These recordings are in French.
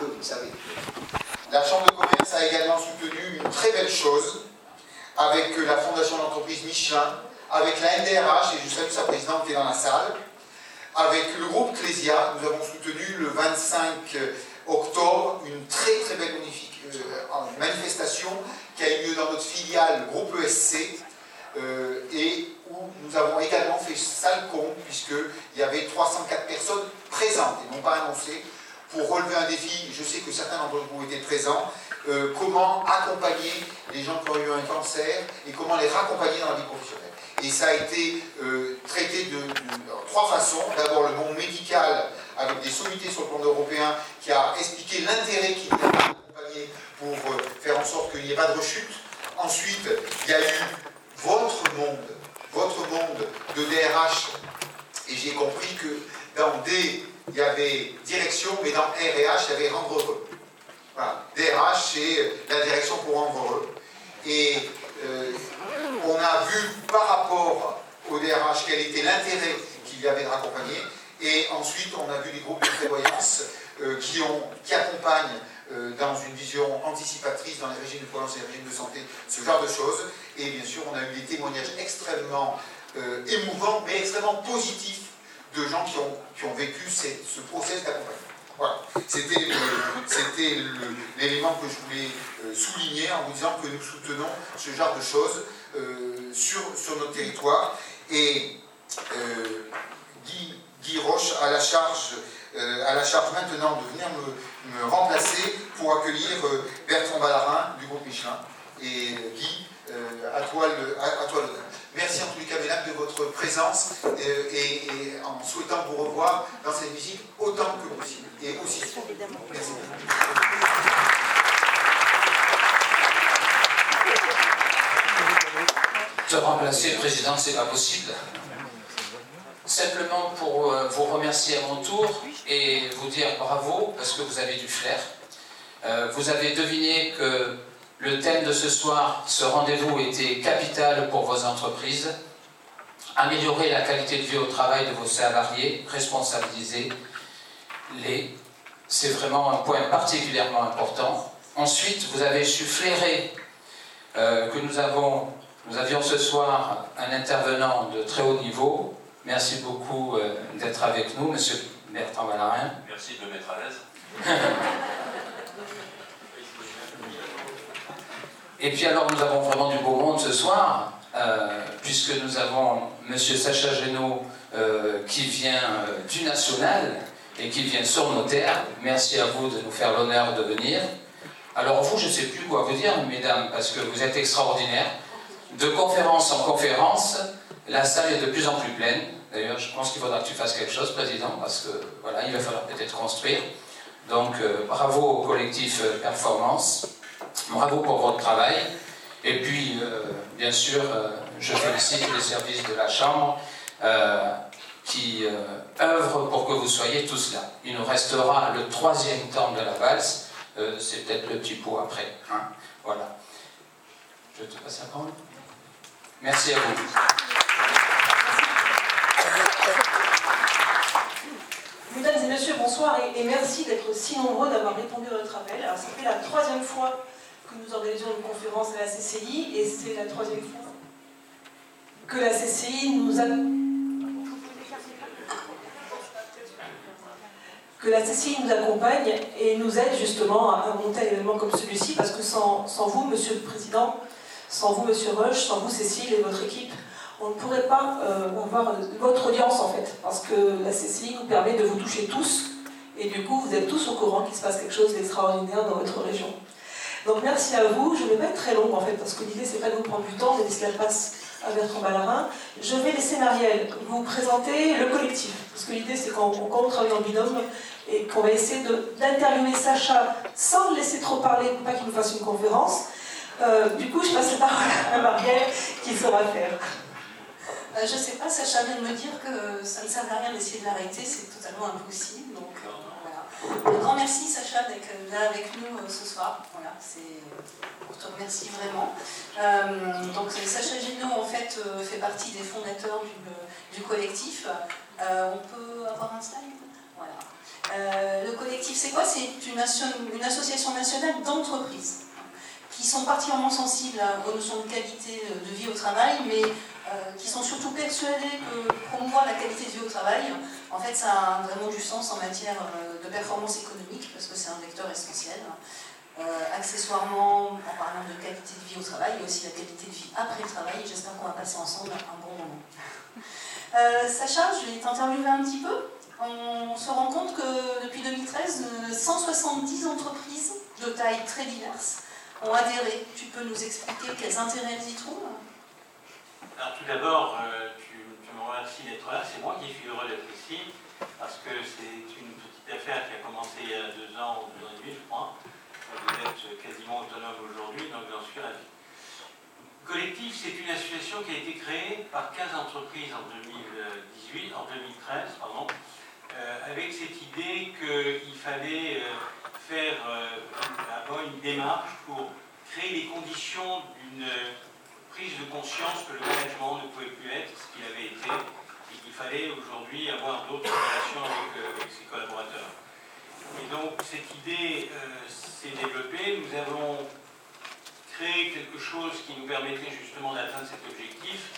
le. La Chambre de commerce a également soutenu une très belle chose avec la Fondation d'entreprise Michelin, avec la NDRH, et je salue sa présidente qui est dans la salle, avec le groupe Clésia, nous avons soutenu le 25 octobre une très très belle euh, manifestation qui a eu lieu dans notre filiale groupe ESC euh, et où nous avons également fait salle con puisqu'il y avait 304 personnes présentes et non pas annoncées pour relever un défi, je sais que certains d'entre vous étaient présents, euh, comment accompagner les gens qui ont eu un cancer et comment les raccompagner dans la vie professionnelle. Et ça a été euh, traité de, trois façons. D'abord le monde médical avec des sommités sur le plan européen qui a expliqué l'intérêt qu'il y a d'accompagner pour euh, faire en sorte qu'il n'y ait pas de rechute. Ensuite, il y a eu votre monde, votre monde de DRH. Et j'ai compris que dans D, il y avait direction, mais dans RH, il y avait rendre heureux. Voilà. DRH, c'est la direction pour rendre heureux. Et euh, on a vu par rapport au DRH quel était l'intérêt qu'il y avait de raccompagner. Et ensuite, on a vu des groupes de prévoyance euh, qui, ont, qui accompagnent euh, dans une vision anticipatrice dans les régimes de prévoyance et les régimes de santé, ce genre de choses. Et bien sûr, on a eu des témoignages extrêmement émouvants, mais extrêmement positifs de gens qui ont, vécu ce process d'accompagnement. Voilà, c'était l'élément que je voulais euh, souligner en vous disant que nous soutenons ce genre de choses euh, sur, notre territoire. Et euh, Guy, Guy, Roche a la charge, à la charge maintenant de venir me, remplacer pour accueillir Bertrand Ballarin du groupe Michelin. Et Guy, à toi le, à, toi le Merci en tous les cas, mesdames, de votre présence et, en souhaitant vous revoir dans cette visite autant que possible et aussi. Merci. De remplacer le président, c'est pas possible. Simplement pour euh, vous remercier à mon tour et vous dire bravo parce que vous avez du flair. Euh, vous avez deviné que le thème de ce soir, ce rendez-vous était capital pour vos entreprises. Améliorer la qualité de vie au travail de vos salariés, responsabiliser les. C'est vraiment un point particulièrement important. Ensuite, vous avez su flairer euh, que nous, avons, nous avions ce soir un intervenant de très haut niveau. Merci beaucoup euh, d'être avec nous, Monsieur Bertrand Valarin. Merci de me mettre à l'aise. Et puis alors nous avons vraiment du beau monde ce soir, euh, puisque nous avons M. Sacha Génaud euh, qui vient euh, du National et qui vient sur nos terres. Merci à vous de nous faire l'honneur de venir. Alors vous, je ne sais plus quoi vous dire, mesdames, parce que vous êtes extraordinaires. De conférence en conférence, la salle est de plus en plus pleine. D'ailleurs, je pense qu'il faudra que tu fasses quelque chose, Président, parce que voilà, il va falloir peut-être construire. Donc, bravo au collectif Performance. Bravo pour votre travail. Et puis, euh, bien sûr, euh, je félicite les services de la Chambre euh, qui œuvrent pour que vous soyez tous là. Il nous restera le troisième temps de la valse. C'est peut-être le petit pot après. Hein. voilà. Je te passe la parole. Merci à vous. Mesdames et messieurs, bonsoir et, merci d'être si nombreux d'avoir répondu à notre appel. Alors, ça fait la troisième fois que nous organisons une conférence à la CCI et c'est la troisième fois que la CCI nous que la CCI nous accompagne et nous aide justement à monter un événement comme celui-ci parce que sans, sans, vous, Monsieur le Président, sans vous, Monsieur Rush, sans vous, Cécile et votre équipe, on ne pourrait pas euh, avoir votre audience en fait parce que la CCI nous permet de vous toucher tous et du coup vous êtes tous au courant qu'il se passe quelque chose d'extraordinaire dans votre région. Donc merci à vous. Je ne vais pas être très longue en fait, parce que l'idée c'est pas de vous prendre du temps, mais laisser la place à Bertrand Ballarin. Je vais laisser Marielle vous présenter le collectif. Parce que l'idée c'est quand, on travaille en binôme et qu'on va essayer d'interviewer Sacha sans le laisser trop parler pour pas qu'il nous fasse une conférence. Euh, du coup, je passe la parole à Marielle qui saura faire. Euh, je sais pas, Sacha vient de me dire que ça ne sert à rien d'essayer de l'arrêter, c'est totalement impossible. Euh, un grand merci Sacha d'être là avec nous euh, ce soir. Voilà, c'est pour te remercier vraiment. Euh, donc Sacha Génaud en fait euh, fait partie des fondateurs du, collectif. on peut avoir un slide? Voilà. le collectif, c'est quoi? C'est une, une, association nationale d'entreprises qui sont particulièrement sensibles aux notions de qualité de vie au travail, mais qui sont surtout persuadés que promouvoir la qualité de vie au travail, en fait, ça a vraiment du sens en matière de performance économique, parce que c'est un vecteur essentiel. Euh, accessoirement, en parlant de qualité de vie au travail, il aussi la qualité de vie après le travail, j'espère qu'on va passer ensemble un bon moment. Euh, Sacha, je vais t'interviewer un petit peu. On se rend compte que depuis 2013, 170 entreprises de tailles très diverses ont adhéré. Tu peux nous expliquer quels intérêts elles y trouvent? Alors tout d'abord, euh, me remercies d'être là. C'est moi qui suis heureux d'être ici, parce que c'est une petite affaire qui a commencé il y a deux ans ou deux ans et demi, je crois. Vous êtes quasiment autonome aujourd'hui, donc j'en suis ravi. Collectif, c'est une association qui a été créée par 15 entreprises en 2018, en 2013, pardon, euh, avec cette idée qu'il fallait euh, faire euh, une démarche pour créer les conditions d'une prise de conscience que le management ne pouvait plus être ce qu'il avait été et qu'il fallait aujourd'hui avoir d'autres relations avec ses collaborateurs. Et donc cette idée euh, s'est développée. Nous avons créé quelque chose qui nous permettrait justement d'atteindre cet objectif.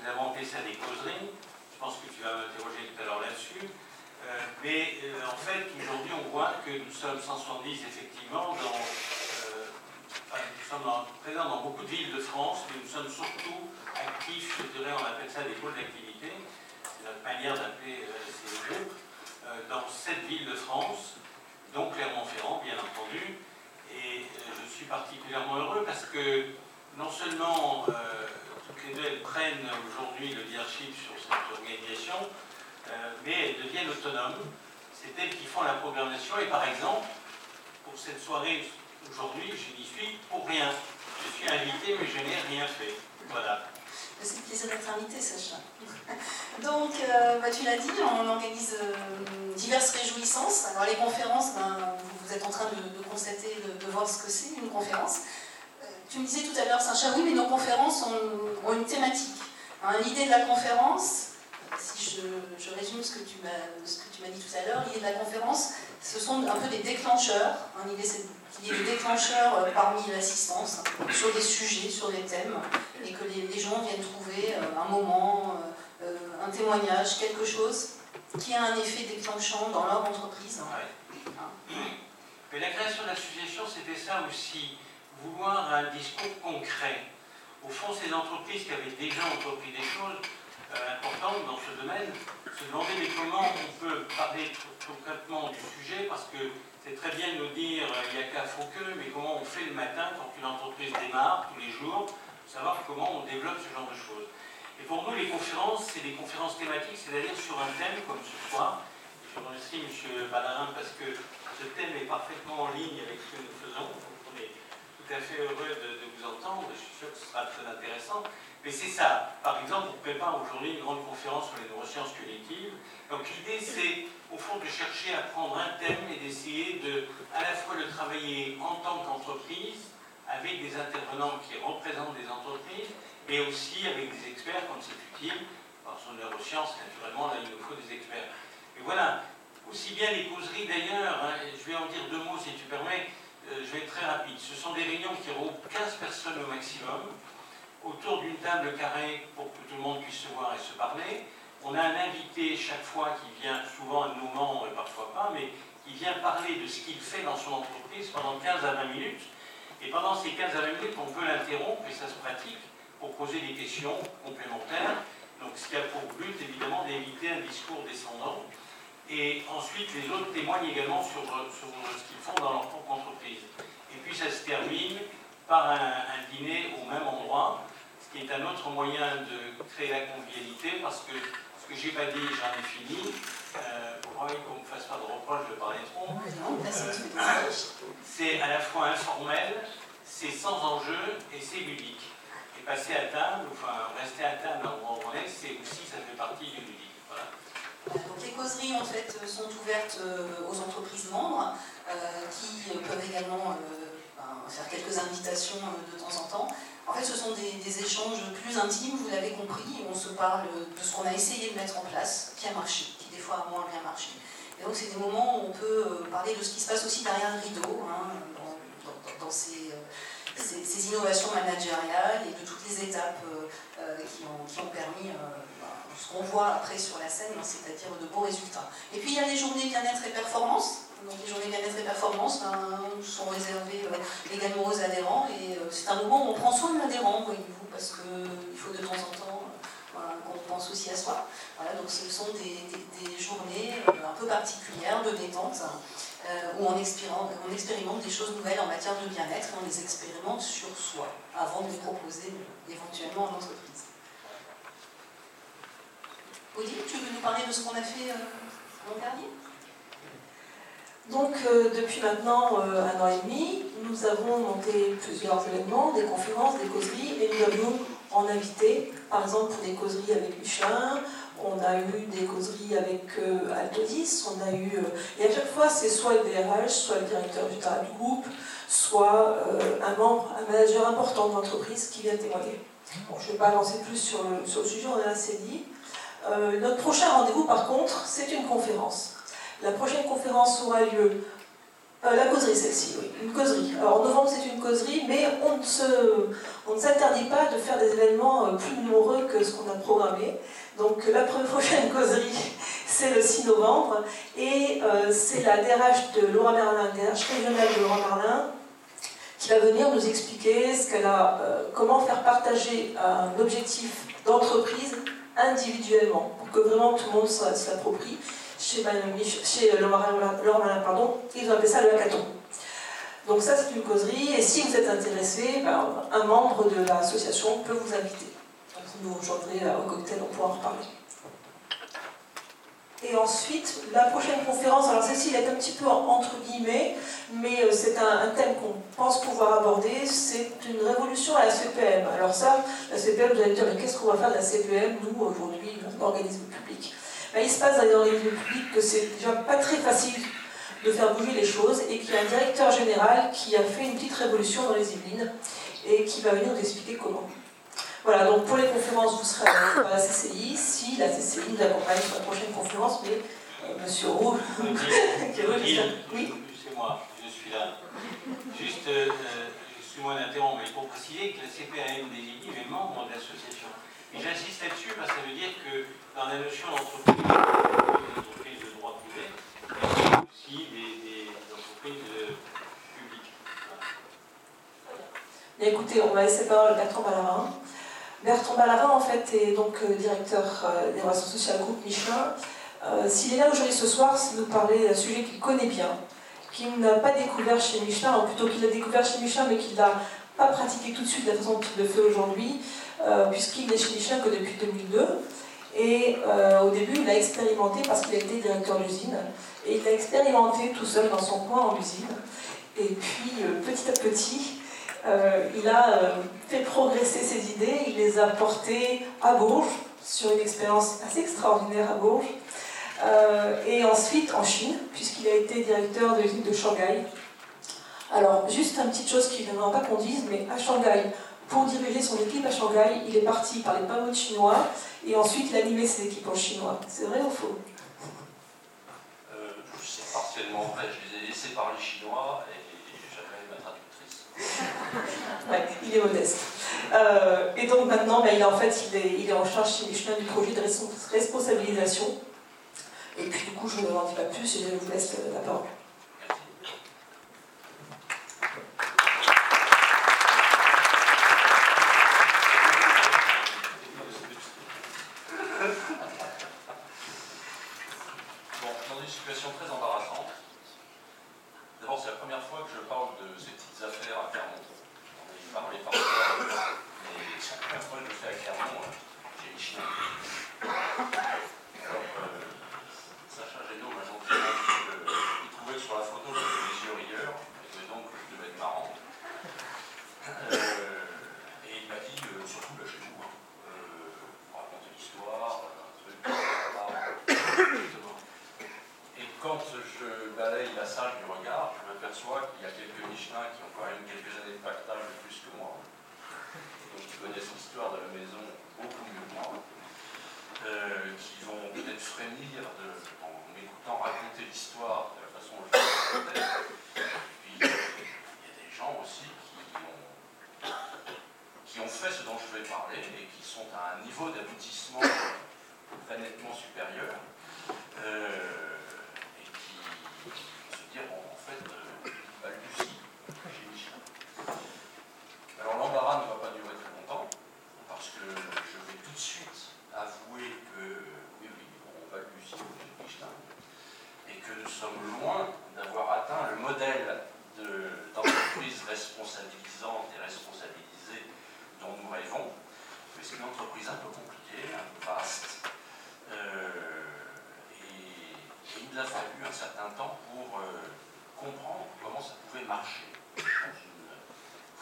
Nous avons appelé ça des causeries. Je pense que tu vas m'interroger tout à l'heure là-dessus. Euh, mais euh, en fait, aujourd'hui, on voit que nous sommes 170 effectivement dans, nous sommes présents dans beaucoup de villes de France, mais nous sommes surtout actifs, je dirais, on appelle ça des pôles d'activité, c'est notre manière d'appeler ces groupes, dans sept villes de France, donc Clermont-Ferrand, bien entendu. Et euh, je suis particulièrement heureux parce que non seulement euh, toutes les deux elles prennent aujourd'hui le leadership sur cette organisation, euh, mais elles deviennent autonomes. C'est elles qui font la programmation. Et par exemple, pour cette soirée aujourd'hui, je n'y suis pour rien. Je suis invité, mais je n'ai rien fait. Voilà. C'est le plaisir d'être invité, Sacha. Donc, euh, bah, tu l'as dit, on organise euh, diverses réjouissances. Alors, les conférences, ben, vous êtes en train de, constater, de, voir ce que c'est, une conférence. Euh, tu me disais tout à l'heure, Sacha, oui, mais nos conférences ont, une thématique. Hein, l'idée de la conférence, si je, résume ce que tu m'as dit tout à l'heure, l'idée de la conférence, ce sont un peu des déclencheurs. Hein, l'idée, c'est qu'il y ait des déclencheurs parmi l'assistance sur des sujets, sur des thèmes et que les, gens viennent trouver euh, un moment, euh, euh, un témoignage, quelque chose qui a un effet déclenchant dans leur entreprise. Mais la création de l'association, c'était ça aussi, vouloir un discours concret. Au fond, ces entreprises qui avaient déjà entrepris des choses importantes dans ce domaine se demandaient mais comment on peut parler concrètement du sujet, parce que c'est très bien de nous dire il n'y a qu'à faux que, mais comment on fait le matin quand une entreprise démarre tous les jours savoir comment on développe ce genre de choses. Et pour nous, les conférences, c'est des conférences thématiques, c'est-à-dire sur un thème comme ce soir. Je remercie M. Ballarin parce que ce thème est parfaitement en ligne avec ce que nous faisons. on est tout à fait heureux de, vous entendre. Je suis sûr que ce sera très intéressant. Mais c'est ça. Par exemple, on prépare aujourd'hui une grande conférence sur les neurosciences collectives. Donc l'idée, c'est au fond de chercher à prendre un thème et d'essayer de à la fois le travailler en tant qu'entreprise, avec des intervenants qui représentent des entreprises, mais aussi avec des experts quand c'est utile. Par son neurosciences, naturellement, là, il nous faut des experts. Et voilà, aussi bien les causeries d'ailleurs, hein, je vais en dire deux mots si tu permets, euh, je vais être très rapide. Ce sont des réunions qui regroupent 15 personnes au maximum, autour d'une table carrée pour que tout le monde puisse se voir et se parler. On a un invité chaque fois qui vient, souvent un moment, et parfois pas, mais qui vient parler de ce qu'il fait dans son entreprise pendant 15 à 20 minutes. Et pendant ces 15 à 20 minutes, on peut l'interrompre, et ça se pratique, pour poser des questions complémentaires. Donc ce qui a pour but, évidemment, d'éviter un discours descendant. Et ensuite, les autres témoignent également sur, ce qu'ils font dans leur propre entreprise. Et puis ça se termine par un, dîner au même endroit, qui est un autre moyen de créer la convivialité, parce que ce que j'ai pas dit, j'en ai fini. Euh, qu'on ne me fasse pas de reproche de parler trop. Euh, c'est à la fois informel, c'est sans enjeu et c'est ludique. Et passer à table, enfin rester à table en on est, c'est aussi, ça fait partie du ludique. Donc les causeries en fait sont ouvertes euh, aux entreprises membres qui peuvent également ben, faire quelques invitations de temps en temps. En fait, ce sont des, échanges plus intimes, vous l'avez compris, on se parle de ce qu'on a essayé de mettre en place, qui a marché, qui des fois a moins bien marché. Et donc c'est des moments où on peut parler de ce qui se passe aussi derrière le rideau, hein, dans, ces, ces, innovations managériales et de toutes les étapes qui ont, qui, ont, permis bah, ce qu'on voit après sur la scène, c'est-à-dire de beaux résultats. Et puis il y a les journées bien-être et performance. Donc les journées bien-être et performance ben, sont réservées également aux adhérents et c'est un moment où on prend soin de l'adhérent, voyez-vous, parce qu'il faut de temps en temps qu'on pense aussi à soi. Voilà, donc ce sont des, journées euh, un peu particulières de détente euh, où on, on, expérimente des choses nouvelles en matière de bien-être et on les expérimente sur soi avant de les proposer euh, éventuellement en entreprise. Odile, tu veux nous parler de ce qu'on a fait l'an dernier? Donc, depuis maintenant un an et demi, nous avons monté plusieurs événements, des conférences, des causeries, et nous avons en invité, par exemple pour des causeries avec Michelin, on a eu des causeries avec euh, Altodis, on a eu. Euh, et à chaque fois, c'est soit le DRH, soit le directeur du groupe, soit euh, un membre, un manager important de l'entreprise qui vient témoigner. Bon, je ne vais pas avancer plus sur le, sur le sujet, on a assez dit. notre prochain rendez-vous, par contre, c'est une conférence. La prochaine conférence aura lieu euh, la causerie, celle-ci, oui, une causerie. Alors en novembre, c'est une causerie, mais on ne, s'interdit pas de faire des événements euh, plus nombreux que ce qu'on a programmé. Donc la prochaine causerie, c'est le 6 novembre, et euh, c'est la DRH de Laura Merlin, DRH régionale de Laura Merlin, qui va venir nous expliquer ce qu'elle comment faire partager un objectif d'entreprise individuellement, pour que vraiment tout le monde s'approprie chez, chez Laura, Laura pardon, ils ont appelé ça le hackathon. Donc ça c'est une causerie, et si vous êtes intéressé, ben, un membre de l'association peut vous inviter. Donc vous nous rejoindrez au cocktail, on pourra en reparler. Et ensuite, la prochaine conférence, alors celle-ci elle est un petit peu entre guillemets, mais euh, c'est un, thème qu'on pense pouvoir aborder, c'est une révolution à la CPM. Alors ça, la CPM, vous allez me dire, mais qu'est-ce qu'on va faire de la CPM, nous, aujourd'hui, l'organisme public? Ben, il se passe dans les publics que c'est déjà pas très facile de faire bouger les choses et qu'il y a un directeur général qui a fait une petite révolution dans les Yvelines et qui va venir nous expliquer comment. Voilà, donc pour les conférences, vous serez à la CCI. Si la CCI nous accompagne sur la prochaine conférence, mais euh, Monsieur Roux, oui, c'est moi, je suis là. Juste, euh, excusez-moi d'interrompre, mais pour préciser que la CPAM des est membre de l'association. Et j'insiste là-dessus parce que ça veut dire que dans la notion d'entreprise, de droit privé, a aussi des, entreprises euh, publiques. écoutez, on va laisser parole Bertrand Ballarin. Bertrand Ballarin, en fait, est donc euh, directeur euh, des relations sociales groupe Michelin. S'il est là aujourd'hui ce soir, c'est nous parler d'un sujet qu'il connaît bien, qu'il n'a pas découvert chez Michelin, ou plutôt qu'il a découvert chez Michelin, mais qu'il n'a pas pratiqué tout de suite de la façon dont il le fait aujourd'hui, puisqu'il n'est chez Michelin que depuis 2002. Et euh, au début, il a expérimenté parce qu'il a été directeur d'usine. Et il a expérimenté tout seul dans son coin en usine. Et puis, euh, petit à petit, euh, il a fait progresser ses idées. Il les a portées à Bourges, sur une expérience assez extraordinaire à Bourges. et ensuite en Chine, puisqu'il a été directeur de l'usine de Shanghai. Alors, juste une petite chose qu'il ne pas qu'on dise, mais à Shanghai, pour diriger son équipe à Shanghai, il est parti par les pas chinois et ensuite il a animé ses équipes en chinois. C'est vrai ou faux? Euh, C'est partiellement vrai. Je les ai laissés parler chinois et j'avais ma traductrice. ouais, il est modeste. Euh, et donc maintenant, ben, il est, en fait, il est, il est en charge chez Michelin du projet de responsabilisation. Et puis du coup, je ne m'en dis pas plus et je vous laisse la parole. De la façon dont je le racontais. Puis il y a des gens aussi qui ont, qui ont fait ce dont je vais parler et qui sont à un niveau d'aboutissement très nettement supérieur. Euh, et qui se diront en fait euh, balbutie chez Michelin. Alors l'embarras ne va pas durer très longtemps, parce que je vais tout de suite avouer que oui, oui, on balbutie chez Michelin, et que nous sommes loin d'avoir atteint le modèle de- d'entreprise responsabilisante et responsabilisée dont nous rêvons, mais c'est une entreprise un peu compliquée, un peu vaste, euh, et, et il nous a fallu un certain temps pour euh, comprendre comment ça pouvait marcher dans une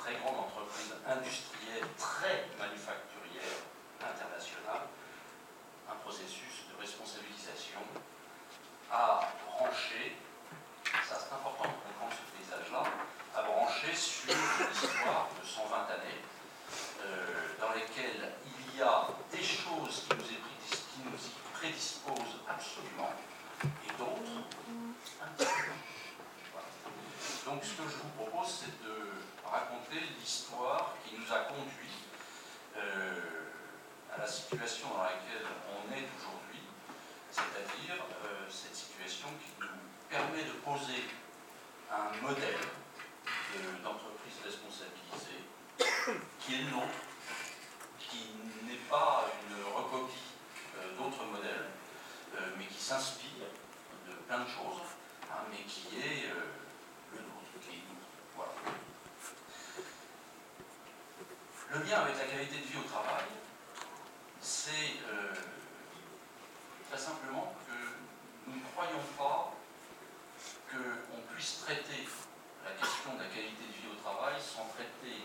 très grande entreprise industrielle, très manufacturière, internationale, un processus de responsabilisation à brancher, ça c'est important de comprendre ce paysage-là, à brancher sur une histoire de 120 années euh, dans lesquelles il y a des choses qui nous, y prédis- qui nous y prédisposent absolument et d'autres un petit peu. Voilà. Donc ce que je vous propose, c'est de raconter l'histoire qui nous a conduit euh, à la situation dans laquelle on est aujourd'hui, c'est-à-dire euh, cette situation qui nous permet de poser un modèle de- d'entreprise responsabilisée qui est le nôtre, qui n'est pas une recopie euh, d'autres modèles, euh, mais qui s'inspire de plein de choses, hein, mais qui est le nôtre, qui est nous. Voilà. Le lien avec la qualité de vie au travail, c'est euh, très simplement que nous ne croyons pas qu'on puisse traiter la question de la qualité de vie au travail sans traiter,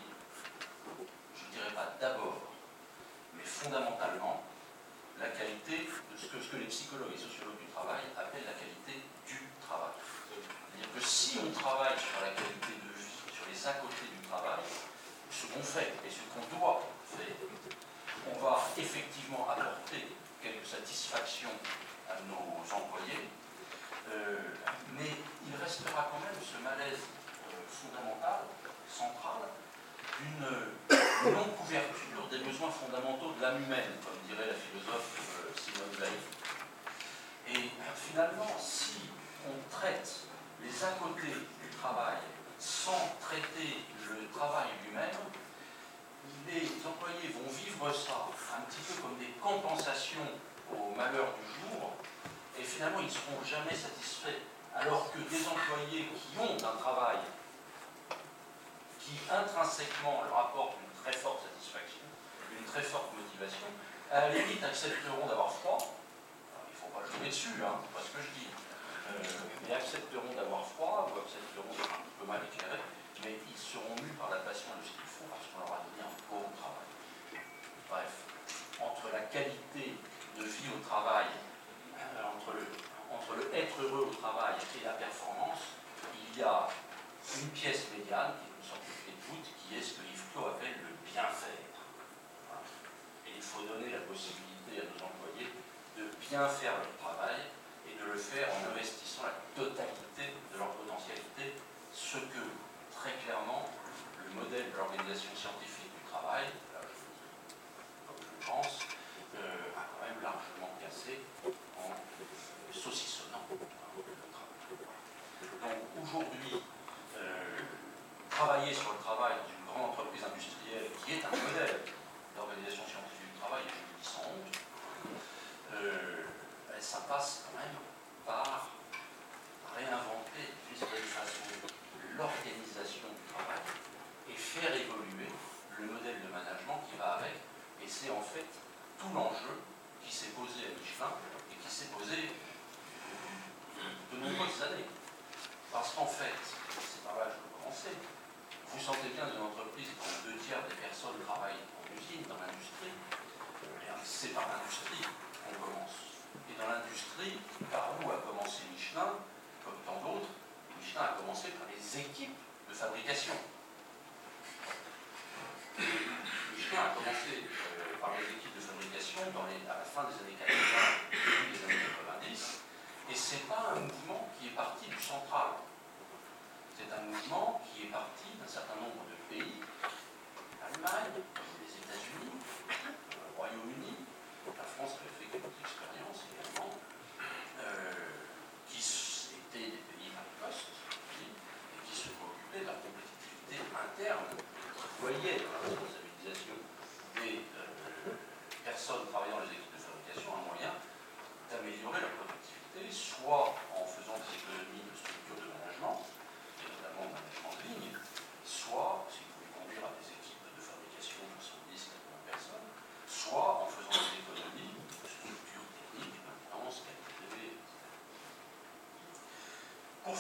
je ne dirais pas d'abord, mais fondamentalement, la qualité de psychologues et sociologues du travail appellent la qualité du travail. C'est-à-dire que si on travaille sur la qualité de vie, sur les à côté du travail, ce qu'on fait et ce qu'on doit faire, on va effectivement apporter quelques satisfactions à nos employés, euh, mais il restera quand même ce malaise euh, fondamental, central, d'une non-couverture des besoins fondamentaux de l'âme humaine, comme dirait la philosophe euh, Simone Weil. Et euh, finalement, si on traite les à côté du travail sans traiter le travail lui-même, les employés vont vivre ça un petit peu comme des compensations au malheur du jour, et finalement ils ne seront jamais satisfaits. Alors que des employés qui ont un travail qui intrinsèquement leur apporte une très forte satisfaction, une très forte motivation, à la limite accepteront d'avoir froid. Il ne faut pas jouer dessus, hein, c'est pas ce que je dis. Euh, mais accepteront d'avoir froid ou accepteront d'être un peu mal éclairés, mais ils seront mus par la passion de ce qu'ils font parce qu'on leur a donné un beau travail. Bref, entre la qualité de vie au travail, euh, entre, le, entre le être heureux au travail et la performance, il y a une pièce médiane qui une sorte de clé de voûte qui est ce que Yves appelle le bien faire. Et il faut donner la possibilité à nos employés de bien faire leur travail et de le faire en investissant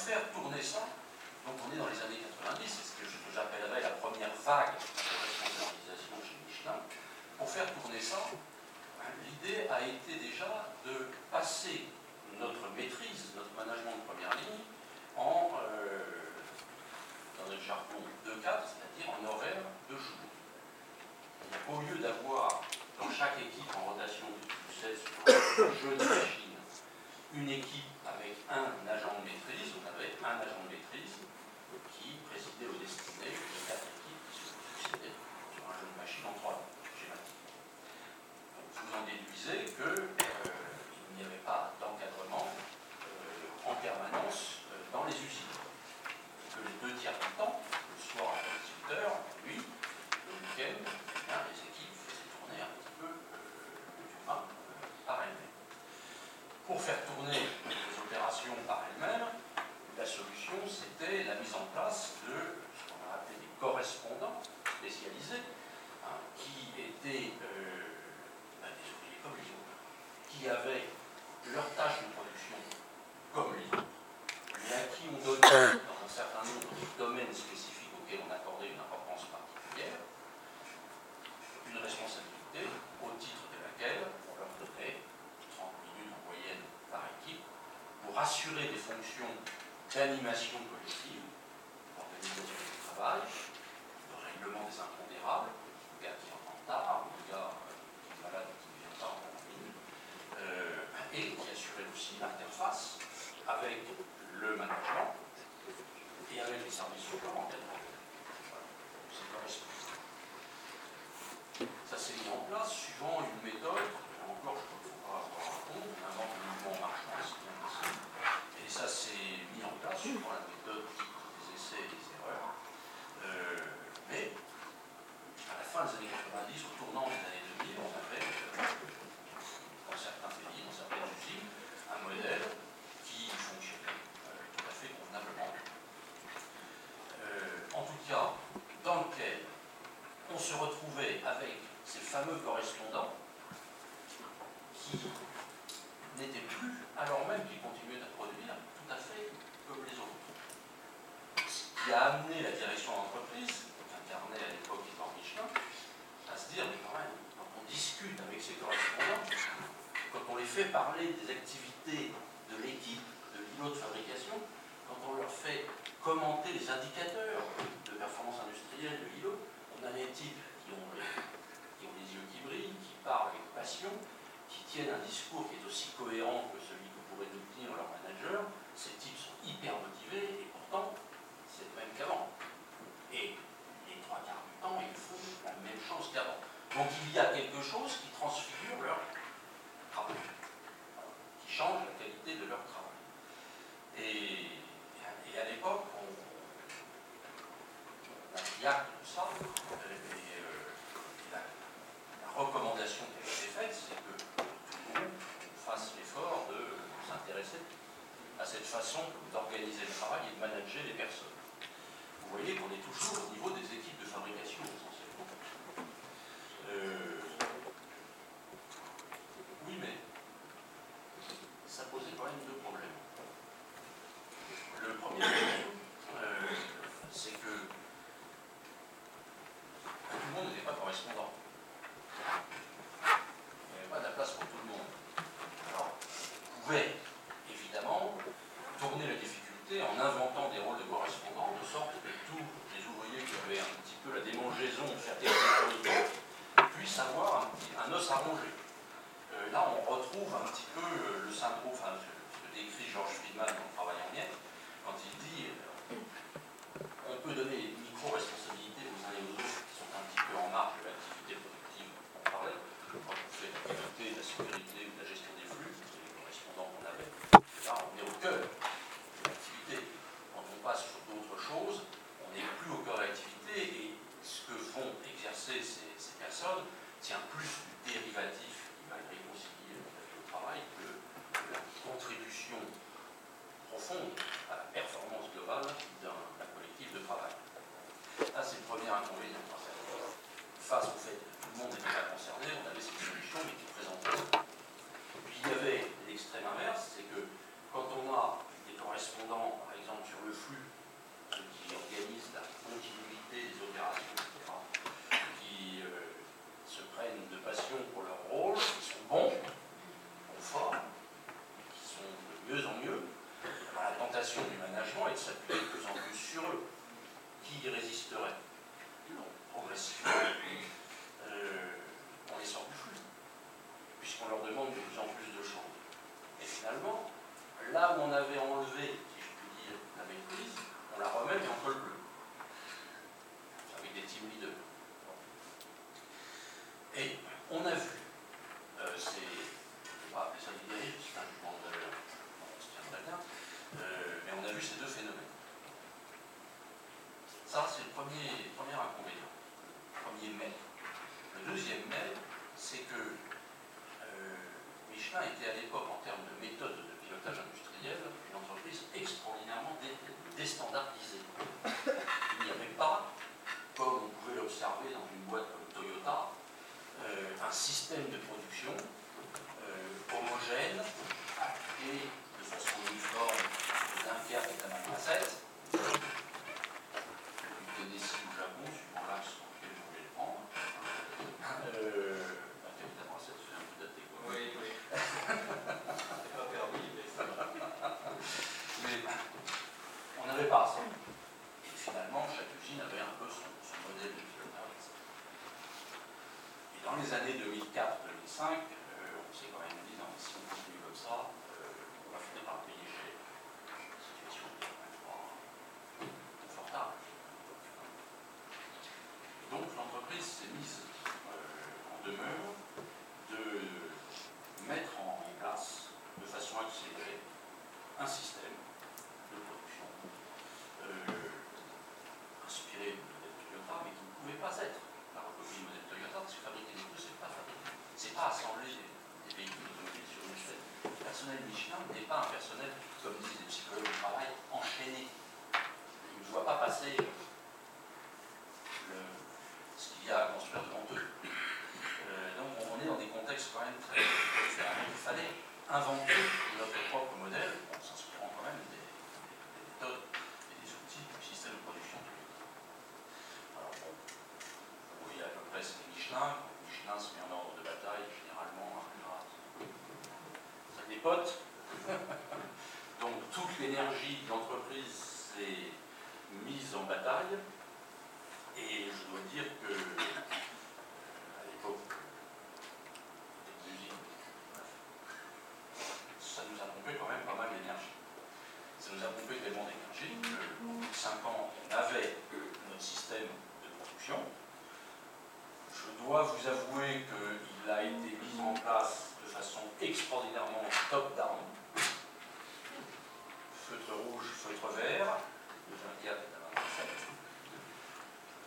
faire tourner ça, donc on est dans les années 90, c'est ce que j'appellerais la première vague de responsabilisation chez Michelin, pour faire tourner ça d'animation collective, d'organisation du travail, de règlement des impondérables, le gars qui est euh, en retard, le gars qui est malade qui ne vient pas en retard euh, et qui assurait aussi l'interface avec le management et avec les services supplémentaires. a amené la direction d'entreprise, incarnée à l'époque Yvan Michelin, à se dire, mais quand même, quand on discute avec ses correspondants, quand on les fait parler des activités de ça, euh, la, recommandation qui a été faite, c'est que tout le monde fasse l'effort de s'intéresser à cette façon d'organiser le travail et de manager les personnes. Vous voyez qu'on est toujours au niveau des équipes de fabrication, on avait enlevé, si je puis dire, la maîtrise, on la remet et en col bleu, avec des team leaders. Et on a vu de mettre en place de façon accélérée un système trouvé Raymond Dégagé que 5 ans, on avait notre système de production. Je dois vous avouer qu'il a été mis en place de façon extraordinairement top-down. Feutre rouge, feutre vert, le 24 et 27.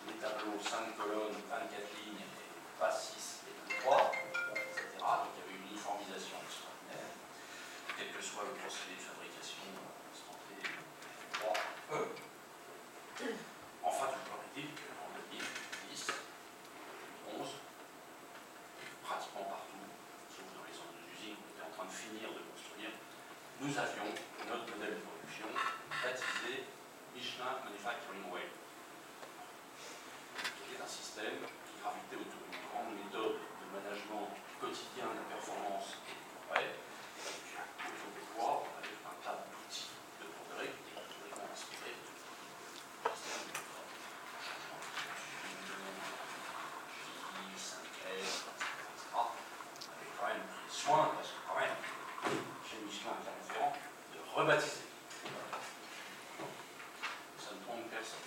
Les tableaux 5 colonnes, 24 lignes. finir de construire, nous avions notre modèle de production baptisé Michelin Manufacturing Way, qui est un système rebaptisé. Ça ne trompe personne.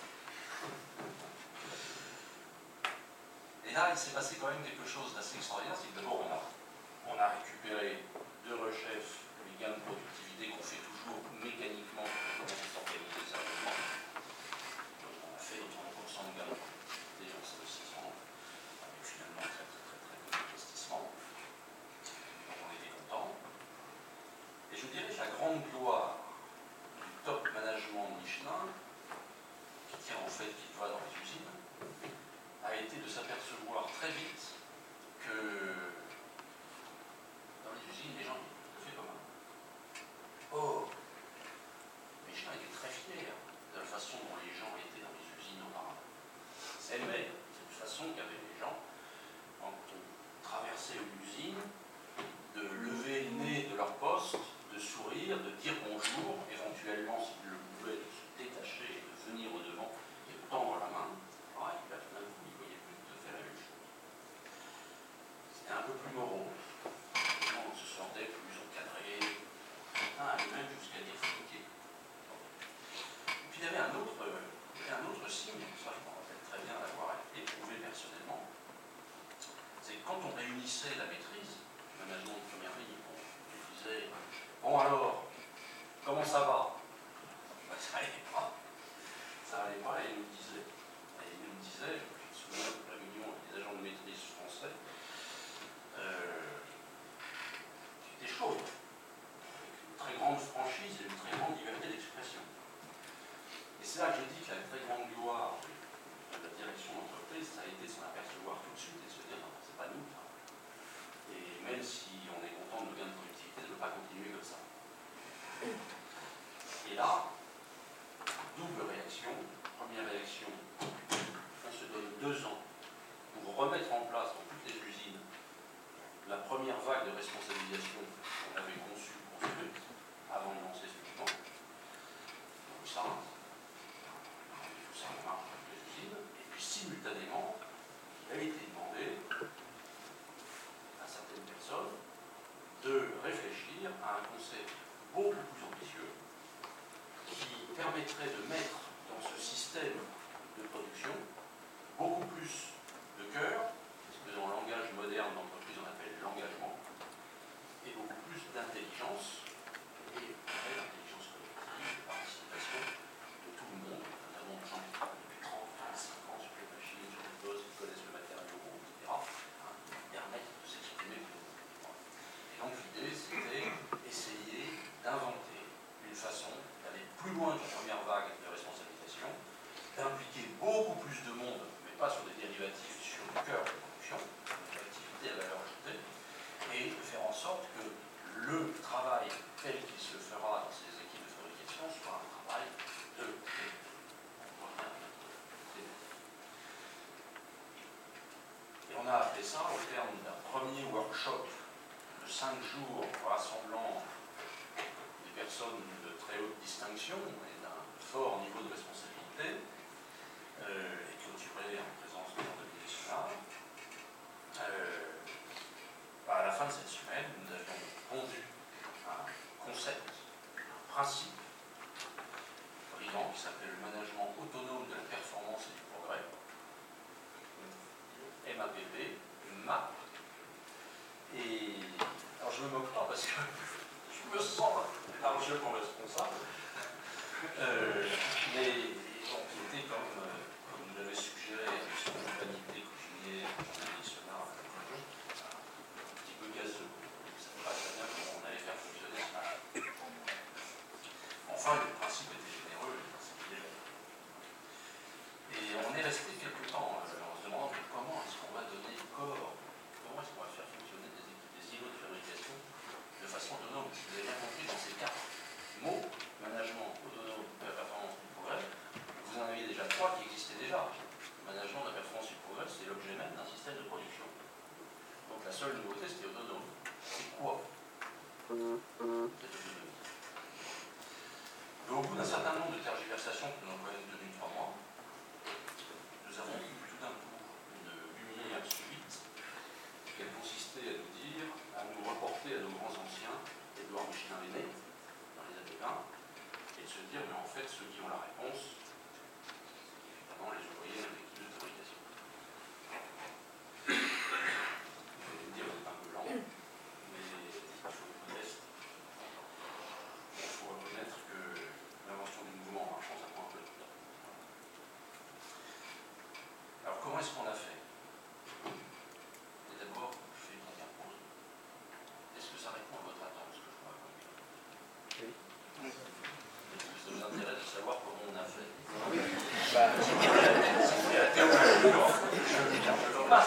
Et là, il s'est passé quand même quelque chose d'assez extraordinaire, c'est que d'abord, on a, on a récupéré de rechef les gains de productivité qu'on fait toujours mécaniquement c'est là que je dis que la très grande gloire de la direction d'entreprise, ça a été s'en apercevoir tout de suite et se dire non, c'est pas nous. Et même si on est content de nos gains de productivité, ça ne peut pas continuer comme ça. Et là, double réaction. Première réaction, on se donne deux ans pour remettre en place dans toutes les usines la première vague de responsabilisation qu'on avait conçue, pour construite, avant de lancer ce plan. Donc ça, ça au terme d'un premier workshop de cinq jours rassemblant des personnes de très haute distinction et d'un fort niveau de responsabilité, euh, et clôturé en présence de Jean euh, à la fin de cette semaine, nous avons pondu un concept, un principe brillant qui s'appelle le management autonome de la performance et du progrès, MAPP, marre. Et alors je me moque pas parce que je me sens largement responsable. Euh, mais bon, c'était comme euh, vous l'avez suggéré de savoir comment on a fait. Bah,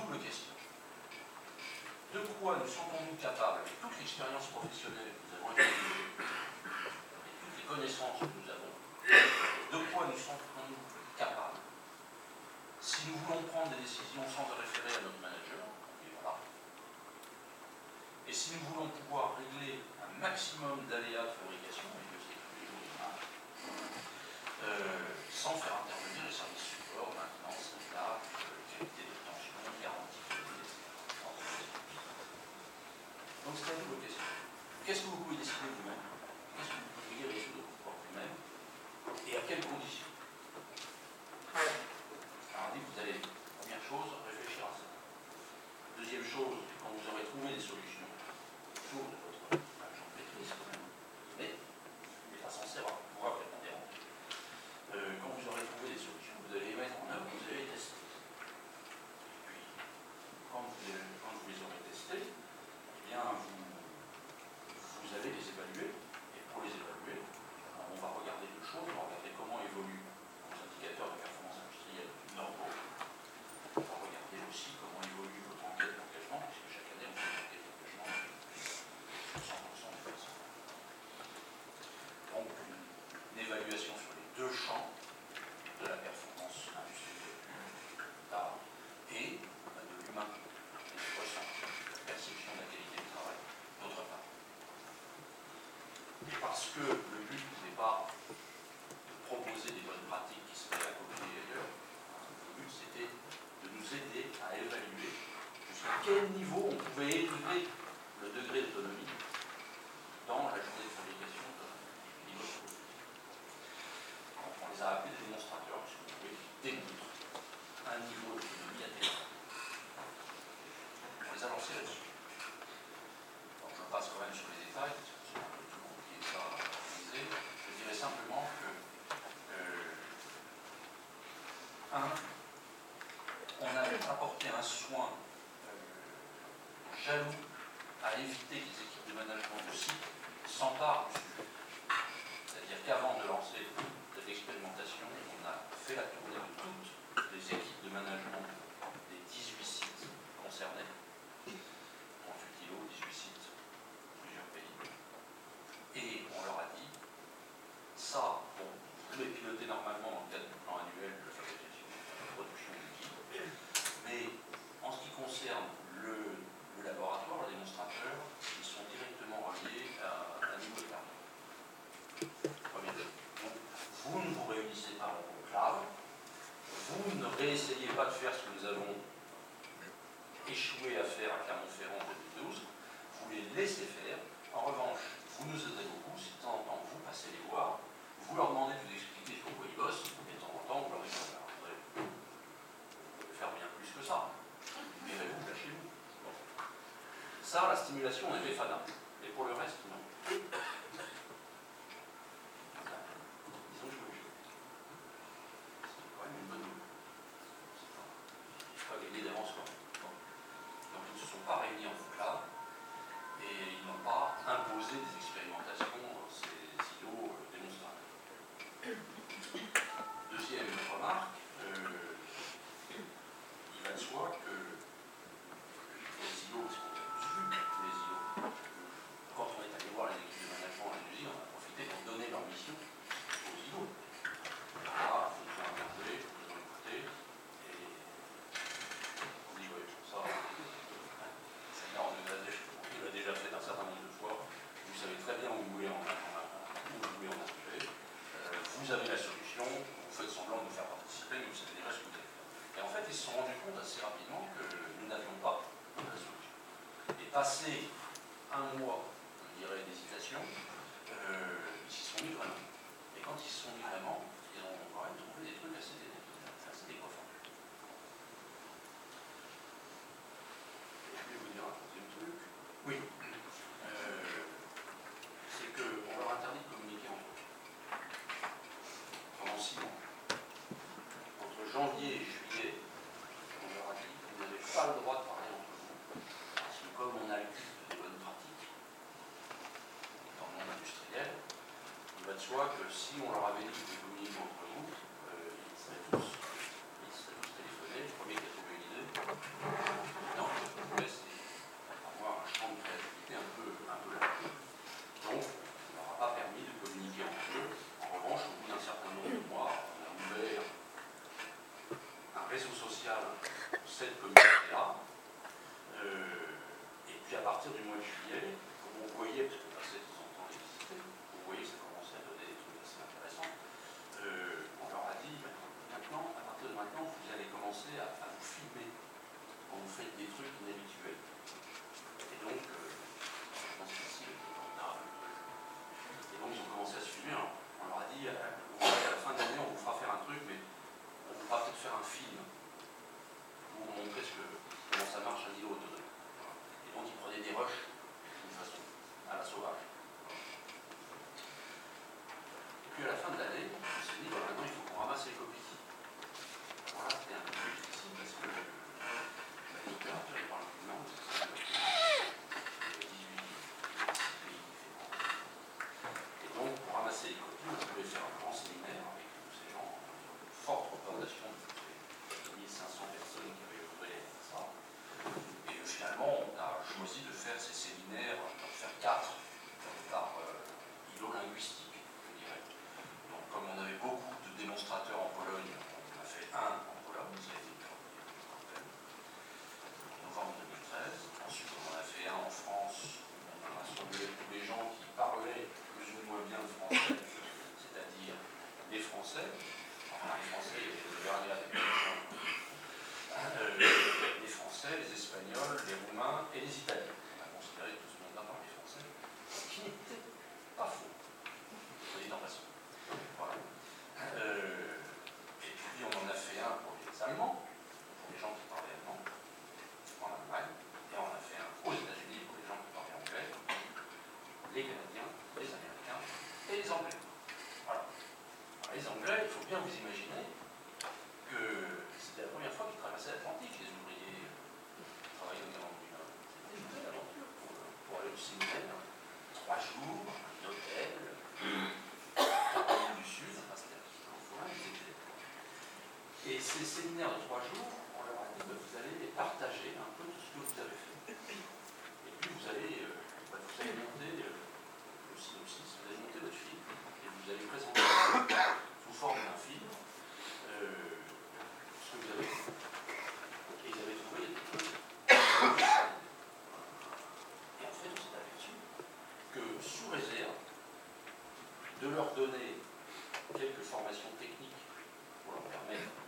double question. De quoi nous sentons-nous capables, avec toute l'expérience professionnelle que nous avons accumulée et toutes les connaissances que nous avons, de quoi nous sentons-nous capables si nous voulons prendre des décisions sans référer à notre manager, et si nous voulons pouvoir régler un maximum d'aléas de fabrication, et tous les jours euh, sans faire intervenir les services support, maintenance, réglage, euh, qualité d'obtention, garantie, qualité, etc. Qu'est-ce que vous pouvez décider vous-même? Qu'est-ce que vous pourriez résoudre vous-même? Et à quelles conditions Alors, on dit que vous allez, première chose, réfléchir à ça. Deuxième chose, quand vous aurez trouvé des solutions autour de votre agent de maîtrise, quand même, mais il n'est pas censé avoir le pouvoir prépondérant. Euh, quand vous aurez trouvé des solutions, vous allez les mettre en œuvre, vous allez les tester. Et puis, quand vous, les- quand vous les aurez testés, eh bien, vous, vous allez les évaluer. Et pour les évaluer, on va regarder deux choses. On va regarder comment évoluent vos indicateurs de performance industrielle normaux. On va regarder aussi comment évolue votre enquête d'engagement, puisque chaque année, on fait une enquête d'engagement sur 100% des personnes. Donc, une, une évaluation sur les deux champs de la performance industrielle d'une part, et bah, de l'humain, et du ressenti, de la perception de la qualité du travail d'autre part. Et parce que le but n'est pas de proposer des bonnes pratiques qui seraient à copier ailleurs, le but c'était de nous aider à évaluer jusqu'à quel niveau on pouvait élever le degré d'autonomie dans la journée de fabrication de l'immeuble. Donc, On les a appelés des démonstrateurs, puisque vous pouvez démontrer un niveau d'autonomie à tel point. On les a lancés là-dessus. Donc je passe quand même sur les détails, parce que c'est un peu tout qui n'est pas organisé. Je dirais simplement que, euh, un, on un soin euh, jaloux à éviter que les équipes de management de site s'emparent du. C'est-à-dire qu'avant de lancer cette expérimentation, on a fait la tournée de toutes les équipes de management des 18 sites concernés. 38 kilos, 18 sites, plusieurs pays. Et on leur a dit, ça, bon, vous pouvez piloter normalement dans le cadre du plan annuel de fabrication de production d'équipes, mais en ce qui concerne le, le laboratoire, le démonstrateur, ils sont directement reliés à un niveau de carrière. Premier chose. Donc, vous ne vous réunissez pas en conclave, vous ne réessayez pas de faire ce que nous avons échoué à faire à Clermont-Ferrand en 2012, vous les laissez faire. En revanche, vous nous aidez beaucoup, si de temps en temps vous passez les voir, vous leur demandez de vous expliquer sur quoi ils bossent, et de temps en temps vous leur dites, attendez, vous pouvez faire bien plus que ça. Libérez-vous, lâchez-vous. Bon. Ça, la stimulation, on est des que si on leur avait dit des roches d'une façon à la sauvage. Et puis à la fin de l'année, on s'est dit, bah, maintenant il faut qu'on ramasse les copies. Voilà, c'était un peu difficile parce que bah, les littératures, séminaire, trois jours, un hôtel, du Sud, enfin c'était Et ces séminaires de trois jours, on leur a dit bah, vous allez partager un peu tout ce que vous avez fait. Et puis vous allez, euh, bah, vous allez monter euh, le synopsis, vous allez monter votre film, et vous allez présenter sous réserve de leur donner quelques formations techniques pour leur permettre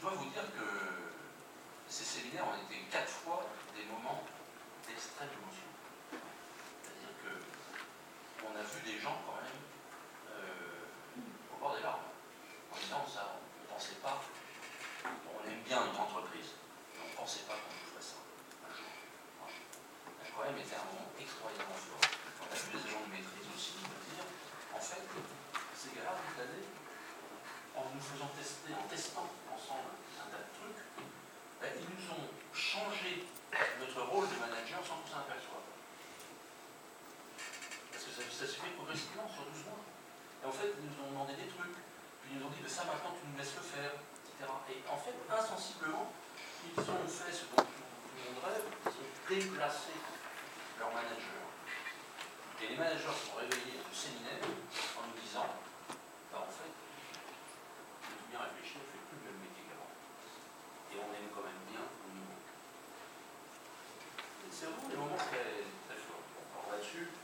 je dois vous dire que ces séminaires ont été quatre fois des moments d'extrême émotion. C'est-à-dire que on a vu des gens quand même euh, au bord des larmes. En disant ça, on ne pensait pas. On aime bien notre entreprise, mais on ne pensait pas qu'on ferait ça un jour. Quand même un moment extraordinairement fort. On a vu des gens de maîtrise aussi de dire, en fait, ces gars-là, toute l'année, en nous faisant tester, en testant ça se fait progressivement sur 12 mois. Et en fait, ils nous ont demandé des trucs, puis ils nous ont dit, ben, ça maintenant tu nous laisses le faire, etc. Et en fait, insensiblement, ils ont fait ce dont tout le monde rêve, ils ont déplacé leurs managers. Et les managers sont réveillés à ce séminaire en nous disant, bah, en fait, tout bien réfléchi, on ne fait plus le même métier qu'avant. Et on aime quand même bien au niveau. C'est vraiment des moments très, très forts. Là-dessus,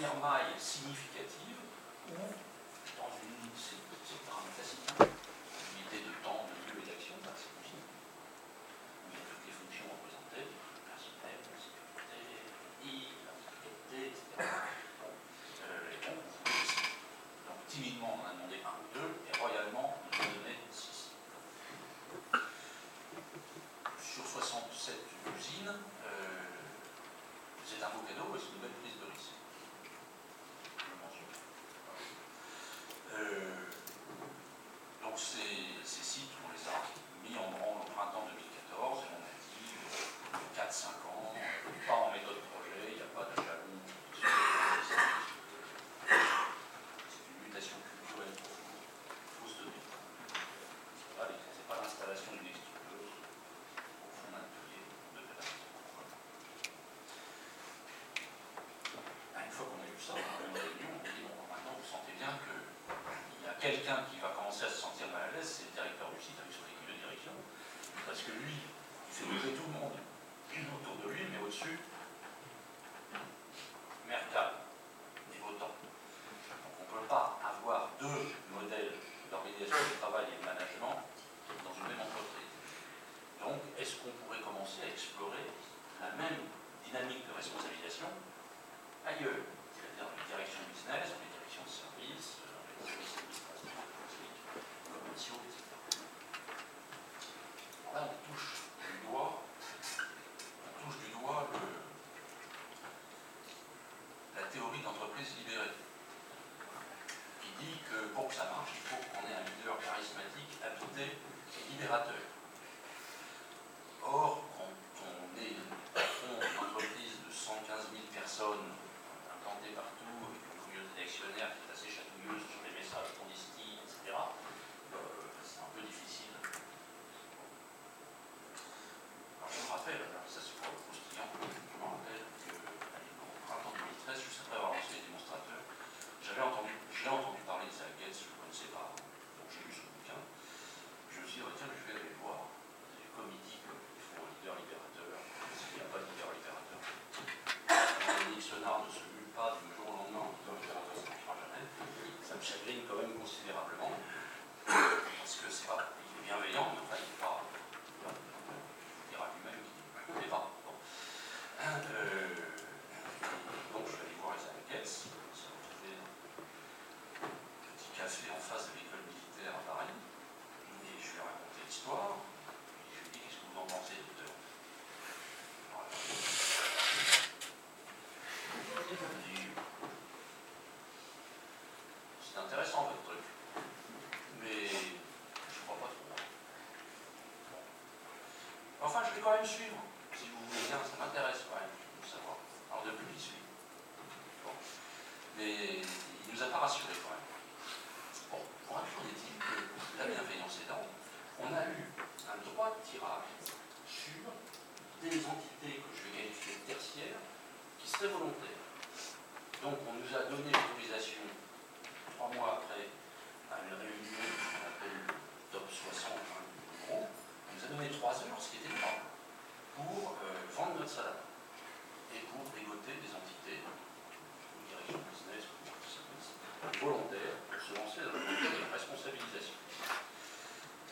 première maille significative où, dans une. C'est drame classique, hein, de temps, de lieu et d'action, ben c'est possible. Il y a toutes les fonctions représentées, le personnel, la sécurité, l'île, la sécurité, etc. Euh, donc, timidement, on a demandé 1 ou 2, et royalement, on a donné 6. Sur 67 usines, quelqu'un qui va commencer à se sentir mal à l'aise, c'est le directeur du site avec son équipe de direction. Parce que lui, il fait bouger tout le monde, autour de lui, mais au-dessus, théorie d'entreprise libérée, qui dit que pour que ça marche, il faut qu'on ait un leader charismatique, doté et libérateur. Café en face de l'école militaire à Paris. Et je lui ai raconté l'histoire. Je lui ai dit Qu'est-ce que vous en pensez, docteur? Il C'est intéressant votre truc, mais je crois pas trop. Enfin, je vais quand même suivre. Si vous voulez bien, ça m'intéresse quand même de savoir. Alors, depuis, suis. Bon. Mais il nous a pas rassurés quand même. Est-il que la bienveillance on a eu un droit de tirage sur des entités que je vais qualifier de tertiaires qui seraient volontaires. Donc on nous a donné l'autorisation, trois mois après, à une réunion qu'on appelle le top 60 hein, du groupe, on nous a donné trois heures, ce qui était énorme, pour euh, vendre notre salade et pour dégoter des entités, une direction business, volontaires, pour se lancer dans une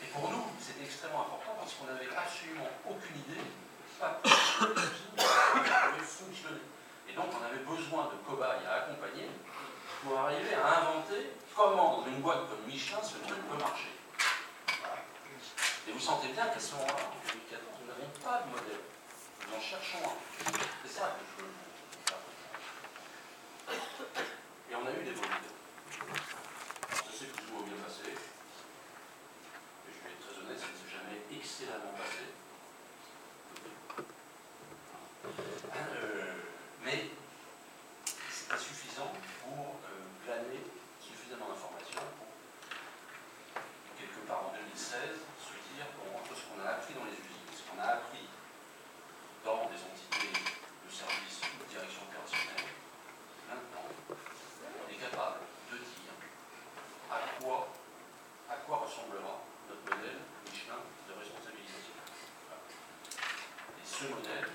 Et pour nous, c'était extrêmement important parce qu'on n'avait absolument aucune idée, pas plus pouvait fonctionner. Et donc on avait besoin de cobayes à accompagner pour arriver à inventer comment dans une boîte comme Michelin ce truc peut marcher. Et vous sentez bien qu'à ce moment-là, en 2014, nous n'avons pas de modèle. Nous en cherchons un. C'est ça que je veux. Et on a eu des volontés. Ça s'est plus ou moins bien je vais être très honnête, ça ne s'est jamais excellemment passé. Euh, mais c'est pas suffisant pour euh, glaner suffisamment d'informations pour, quelque part en 2016, se dire, bon, entre ce qu'on a appris dans les usines, ce qu'on a appris dans des entités de services ou de direction opérationnelle, maintenant, on est capable de dire à quoi, à quoi ressemblera notre modèle Michelin de responsabilisation. Voilà. Et ce modèle,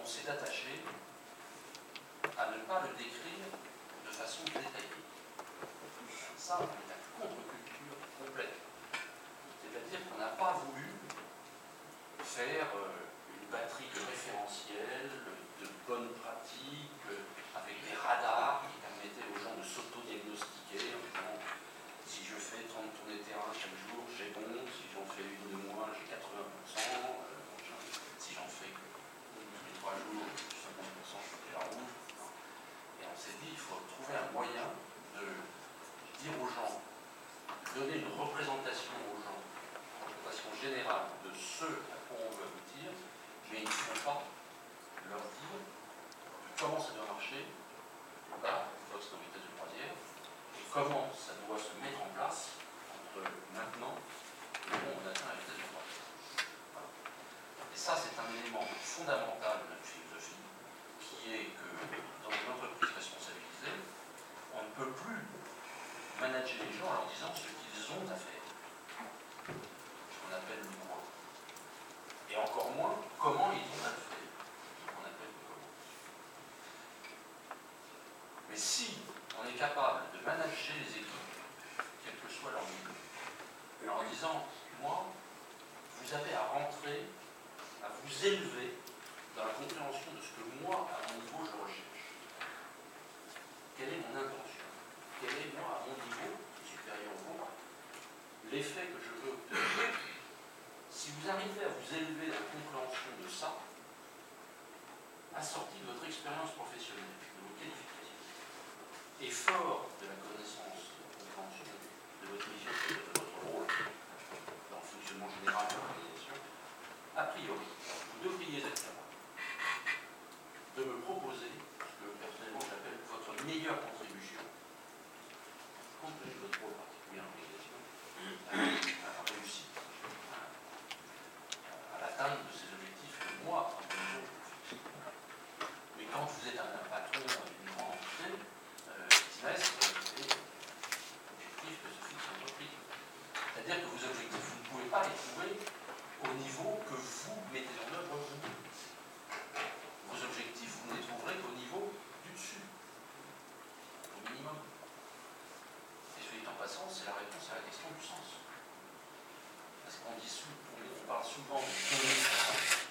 on s'est attaché à ne pas le décrire de façon détaillée. Ça, on est à contre-culture complète. C'est-à-dire qu'on n'a pas voulu euh, une batterie de référentiels, de bonnes pratiques, euh, avec des radars qui permettaient aux gens de s'auto-diagnostiquer en disant si je fais 30 tournées terrain chaque jour, j'ai bon, si j'en fais une de moins, j'ai 80%, euh, si j'en fais que tous les trois jours, 50%, je fais la rouge. Et on s'est dit, il faut trouver un moyen de dire aux gens, donner une représentation aux gens, une représentation générale de ce à quoi on veut aboutir, mais il ne faut pas leur dire comment ça doit marcher, là, une fois que c'est en vitesse de croisière, et comment ça doit se mettre en place entre maintenant et le moment où on atteint la vitesse de. Voilà. Et ça, c'est un élément fondamental de notre philosophie, qui est que dans une entreprise responsabilisée, on ne peut plus manager les gens en leur disant ce qu'ils ont à faire. Ce qu'on appelle le point. Et encore moins comment ils ont à le faire. Ce qu'on appelle le comment. Mais si on est capable de manager les équipes, quel que soit leur niveau, en leur disant, moi, vous avez à rentrer, à élever dans la compréhension de ce que moi, à mon niveau, je recherche. Quelle est mon intention? Quel est, moi, à mon niveau, qui supérieur au vôtre, l'effet que je veux obtenir? Si vous arrivez à vous élever dans la compréhension de ça, assorti de votre expérience professionnelle, de vos qualifications, et fort de la connaissance, de la compréhension de votre rôle dans le fonctionnement général de l'organisation, a priori, vous devriez être capable de me proposer ce que le personnel quand vous êtes un patron d'une grande entité, euh, business, vous avez des objectifs que se fixe l'entreprise. C'est-à-dire que vos objectifs, vous ne pouvez pas les trouver au niveau que vous mettez en œuvre vous. Vos objectifs, vous ne les trouverez qu'au niveau du dessus, au minimum. Et soit dit en passant, c'est la réponse à la question du sens. Parce qu'on dit sou- on on parle souvent de donner du sens.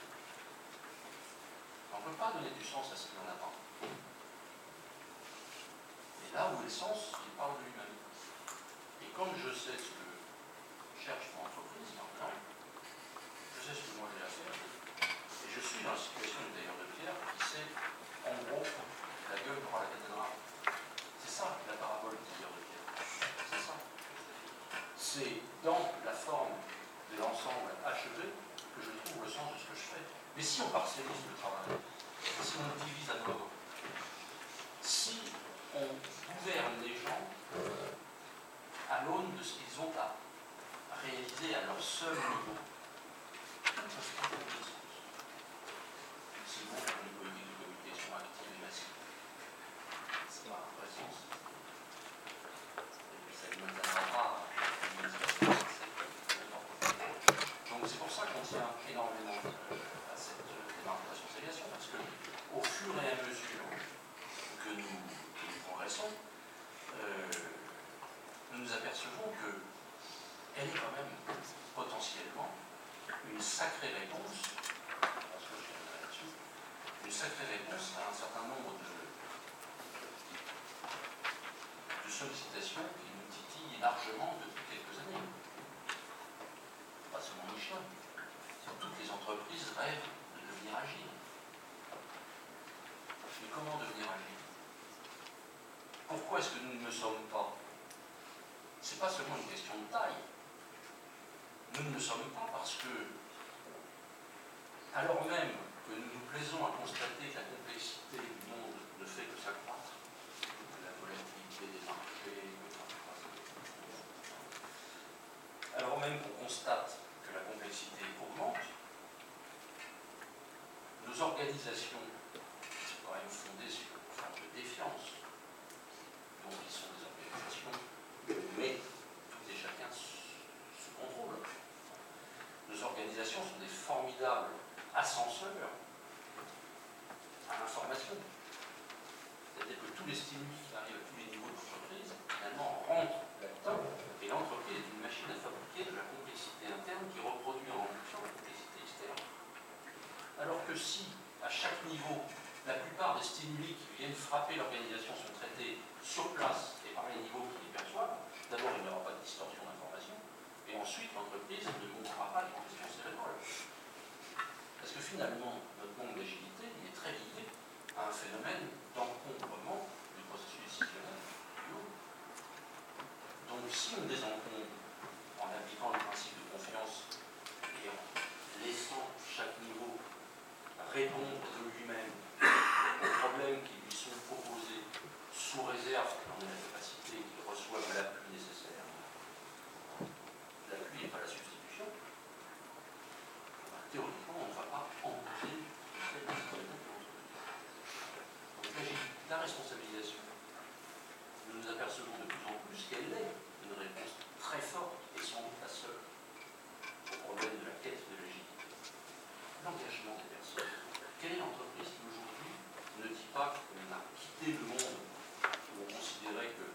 On ne sens à ce qu'il en a pas. Et là où est le sens, il parle de lui-même. Et comme je sais ce que cherche mon entreprise maintenant, je sais ce que moi j'ai à faire. Et je suis dans la situation du tailleur de pierre qui sait, en gros, la gueule pour la cathédrale. C'est ça la parabole du tailleur de pierre. C'est ça. C'est dans la forme de l'ensemble achevé que je trouve le sens de ce que je fais. Mais si on parcellise le travail, si on divise à mort, si on gouverne les gens à l'aune de ce qu'ils ont à réaliser à leur seul niveau, tout peut se faire dans le sens. Sinon, on une politique de communication active et massive. C'est pas un vrai sens. Et ça ne m'atteindra pas à une donc c'est pour ça qu'on tient énormément euh, à cette euh, démarche de responsabilisation, parce que au fur et à mesure que nous, que nous progressons, euh, nous nous apercevons que elle est quand même potentiellement une sacrée réponse, parce que je reviendrai là-dessus, une sacrée réponse à un certain nombre de, de sollicitations qui nous titillent largement depuis quelques années pas seulement Michelin, toutes les entreprises rêvent de devenir agiles. Mais comment devenir agile? Pourquoi est-ce que nous ne le sommes pas? Ce n'est pas seulement une question de taille. Nous ne le sommes pas parce que, alors même que nous nous plaisons à constater que la complexité du monde ne fait que s'accroître, alors même qu'on constate que la complexité augmente, nos organisations, qui sont quand même fondées sur une forme de défiance, donc qui sont des organisations mais tout et chacun sous contrôle. Nos organisations sont des formidables ascenseurs à l'information. C'est-à-dire que tous les stimuli qui arrivent à tous les niveaux finalement, là-dedans, et l'entreprise est une machine à fabriquer de la complexité interne qui reproduit en fonction la complexité externe. Alors que si, à chaque niveau, la plupart des stimuli qui viennent frapper l'organisation sont traités sur place et par les niveaux qui les perçoivent, d'abord il n'y aura pas de distorsion d'information, et ensuite l'entreprise ne montrera pas les questions cérébrales. Parce que finalement, notre manque d'agilité, il est très lié à un phénomène d'encombrement du processus décisionnel. Donc si on désencombre en appliquant le principe de confiance et en laissant chaque niveau répondre de lui-même aux problèmes qui lui sont proposés sous réserve qu'il en ait la capacité et qu'il reçoive l'appui nécessaire. L'appui n'est pas la substitution. Ben, théoriquement, on ne va pas embaucher le système de Donc l'agilité, la responsabilisation, nous nous apercevons de plus en plus qu'elle est une réponse très forte et sans doute la seule au problème de la quête de l'agilité. L'engagement des personnes. Quelle est l'entreprise qui aujourd'hui ne dit pas qu'on a quitté le monde où on considérait que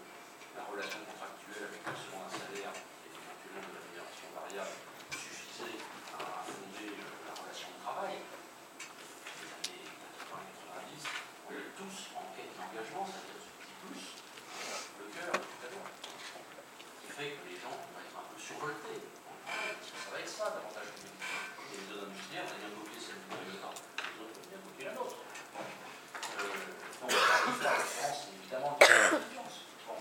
la relation contractuelle avec le second un salaire et éventuellement de la rémunération variable suffisait à fonder euh, la relation de travail Les années 80-90, on est tous en quête d'engagement, c'est-à-dire ce petit plus, le cœur, tout à l'heure. Ce qui fait que les gens vont être un peu survoltés. Parce que ça va être ça, davantage que Et les zones industrielles, on a bien copié celle du Toyota. Les autres ont bien copié la nôtre. Bon. Euh, donc, la différence, c'est évidemment de la confiance. Bon.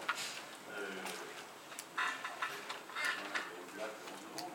Euh, au-delà de l'eau de l'eau.